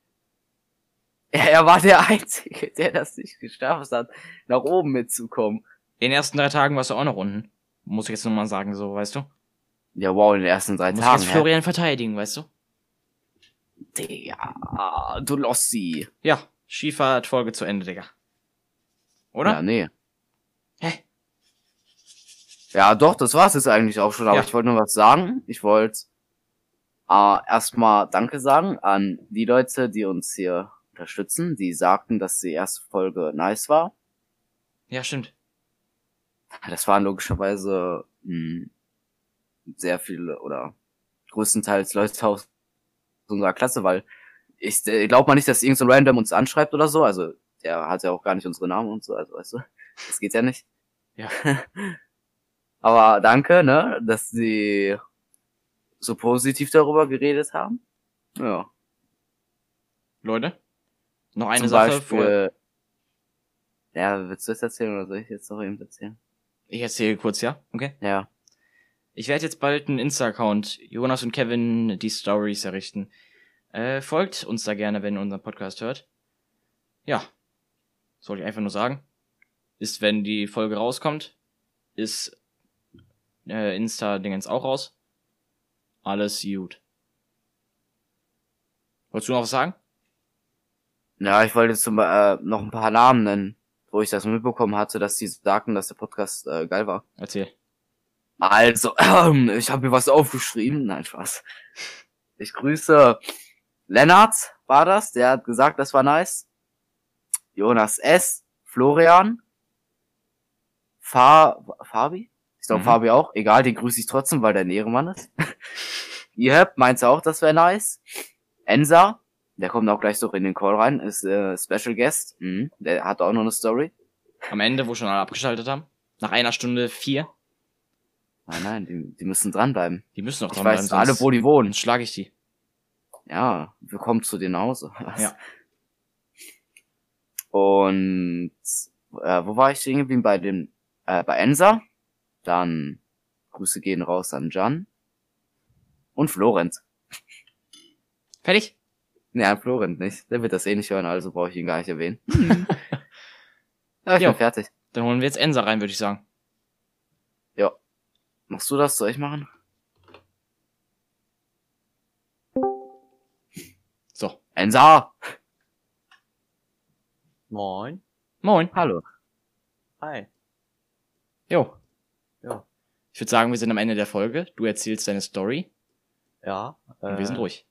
Er, er war der Einzige, der das nicht geschafft hat, nach oben mitzukommen. In den ersten drei Tagen warst du auch noch unten. Muss ich jetzt nur mal sagen, so, weißt du? Ja, wow, in den ersten drei Muss Tagen. jetzt hä? Florian verteidigen, weißt du? Digga, du Lossi. Ja, Skifahrt-Folge zu Ende, Digga. Oder? Ja, nee. Hä? Ja, doch, das war's jetzt eigentlich auch schon. Aber Ja. ich wollte nur was sagen. Ich wollte äh, erstmal Danke sagen an die Leute, die uns hier unterstützen, die sagten, dass die erste Folge nice war. Ja, stimmt. Das waren logischerweise mh, sehr viele oder größtenteils Leute aus unserer Klasse, weil ich äh, glaube mal nicht, dass irgendein so ein Random uns anschreibt oder so. Also der hat ja auch gar nicht unsere Namen und so, also weißt du, das geht ja nicht. Ja. Aber danke, ne, dass sie so positiv darüber geredet haben. Ja. Leute, noch eine Zum Sache. Beispiel, Vor ja, willst du das erzählen oder soll ich jetzt noch eben erzählen? Ich erzähle kurz, ja? Okay. Ja. Ich werde jetzt bald einen Insta-Account, Jonas und Kevin, die Stories errichten. Äh, folgt uns da gerne, wenn ihr unseren Podcast hört. Ja. Soll ich einfach nur sagen. Ist, wenn die Folge rauskommt, ist äh, Insta-Dingens auch raus. Alles gut. Wolltest du noch was sagen? Ja, ich wollte jetzt zum, äh, noch ein paar Namen nennen, wo ich das mitbekommen hatte, dass die sagten, dass der Podcast äh, geil war. Erzähl. Also, ähm, ich habe mir was aufgeschrieben. Nein, Spaß. Ich grüße Lennart, war das. Der hat gesagt, das war nice. Jonas S., Florian, Fa Fabi? Ich glaube, Mhm. Fabi auch. Egal, den grüße ich trotzdem, weil der ein Ehrenmann ist. Yep, meint auch, das wäre nice. Ensa, der kommt auch gleich so in den Call rein, ist äh, Special Guest. Mhm. Der hat auch noch eine Story. Am Ende, wo schon alle abgeschaltet haben. Nach einer Stunde vier. Nein, nein, die, die müssen dranbleiben. Die müssen noch Ich dranbleiben, weiß alle, wo die wohnen. Schlage ich die. Ja, wir kommen zu dir nach Hause. Was? Ja. Und äh, wo war ich stehen geblieben? Bei dem, äh, bei Ensa. Dann Grüße gehen raus an Jan. Und Florenz. Fertig? Nee, an Florenz nicht. Der wird das eh nicht hören, also brauche ich ihn gar nicht erwähnen. ja, ich Jo. bin fertig. Dann holen wir jetzt Ensa rein, würde ich sagen. Machst du das? Soll ich machen? So. Ensa! Moin. Moin. Hallo. Hi. Jo. Ja. Ich würde sagen, wir sind am Ende der Folge. Du erzählst deine Story Ja. und äh, wir sind ruhig.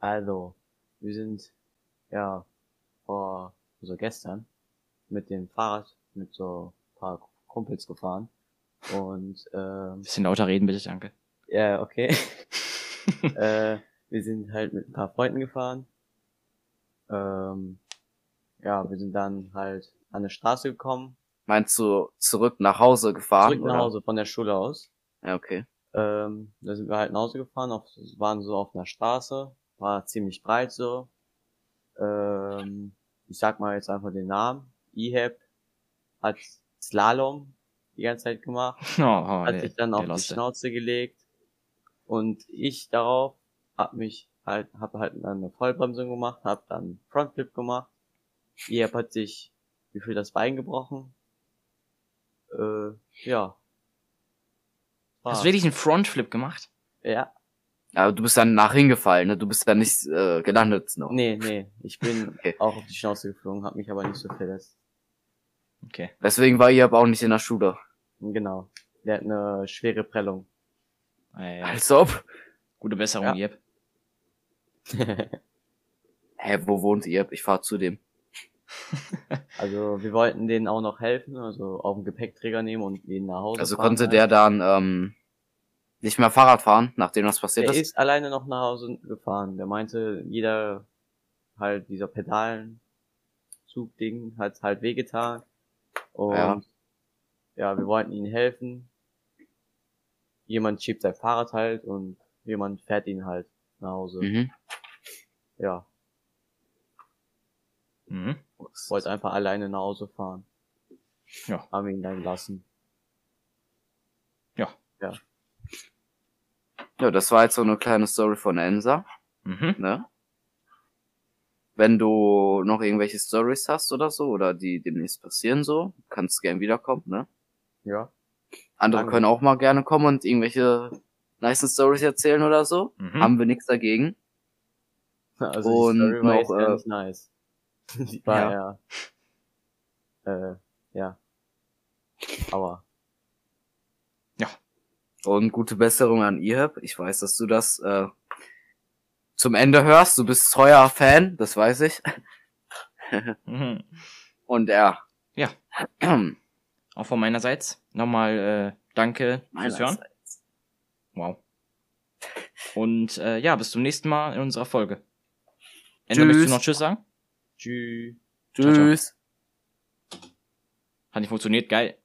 Also, wir sind ja vor so gestern mit dem Fahrrad mit so ein paar Kumpels gefahren. Und ähm, Bisschen lauter reden, bitte, danke. ja, okay. äh, wir sind halt mit ein paar Freunden gefahren. Ähm, ja, wir sind dann halt an eine Straße gekommen, Meinst du zurück nach Hause gefahren? zurück nach oder? Hause von der Schule aus. Ja, okay. Ähm, da sind wir halt nach Hause gefahren, auf, waren so auf einer Straße, war ziemlich breit so. Ähm, ich sag mal jetzt einfach den Namen. Iheb hat Slalom die ganze Zeit gemacht, Oh, oh, hat sich dann auf die Loste. Schnauze gelegt und ich darauf hab mich halt, hab halt dann eine Vollbremsung gemacht, hab dann Frontflip gemacht. Iheb hat sich, wie viel das Bein gebrochen. Äh, ja. Hast du wirklich einen Frontflip gemacht? Ja, Aber du bist dann nach hingefallen, ne? Du bist dann nicht äh, gelandet noch. nee, nee, ich bin Okay. auch auf die Schnauze geflogen, hab mich aber nicht so verletzt. Okay. Deswegen war ihr aber auch nicht in der Schule. Genau. Der hat eine schwere Prellung. Äh, Als ob. gute Besserung, Ja. Jeb. Hä, wo wohnt ihr? Ich fahr zu dem. also wir wollten denen auch noch helfen, also auf den Gepäckträger nehmen und ihn nach Hause Also fahren konnte der dann ähm, nicht mehr Fahrrad fahren, nachdem das passiert Der ist? ist alleine noch nach Hause gefahren. Der meinte, jeder halt dieser Pedalen Zugding hat halt wehgetan. Und Ja. ja. wir wollten ihnen helfen. Jemand schiebt sein Fahrrad halt und jemand fährt ihn halt nach Hause. Mhm. Ja, Mhm. wollte einfach alleine nach Hause fahren. Ja. Haben ihn dann gelassen. Ja. Ja. Ja, das war jetzt so eine kleine Story von Ensa, Mhm. ne? Wenn du noch irgendwelche Stories hast oder so, oder die demnächst passieren so, kannst gern wiederkommen, ne? Ja. Andere Danke. können auch mal gerne kommen und irgendwelche nice Stories erzählen oder so. Mhm. Haben wir nichts dagegen. Also Und die Story war noch, äh, nicht nice. Die war ja. Äh, ja. Aber Und gute Besserung an Iheb. Ich weiß, dass du das äh, zum Ende hörst. Du bist treuer Fan, das weiß ich. Mhm. Und er. Ja. Auch von meinerseits nochmal äh, danke fürs Hören. Wow. Und äh, ja, bis zum nächsten Mal in unserer Folge. Ende, Tschüss. möchtest du noch Tschüss sagen? tschüss. Ciao, ciao. Tschüss. Hat nicht funktioniert, geil.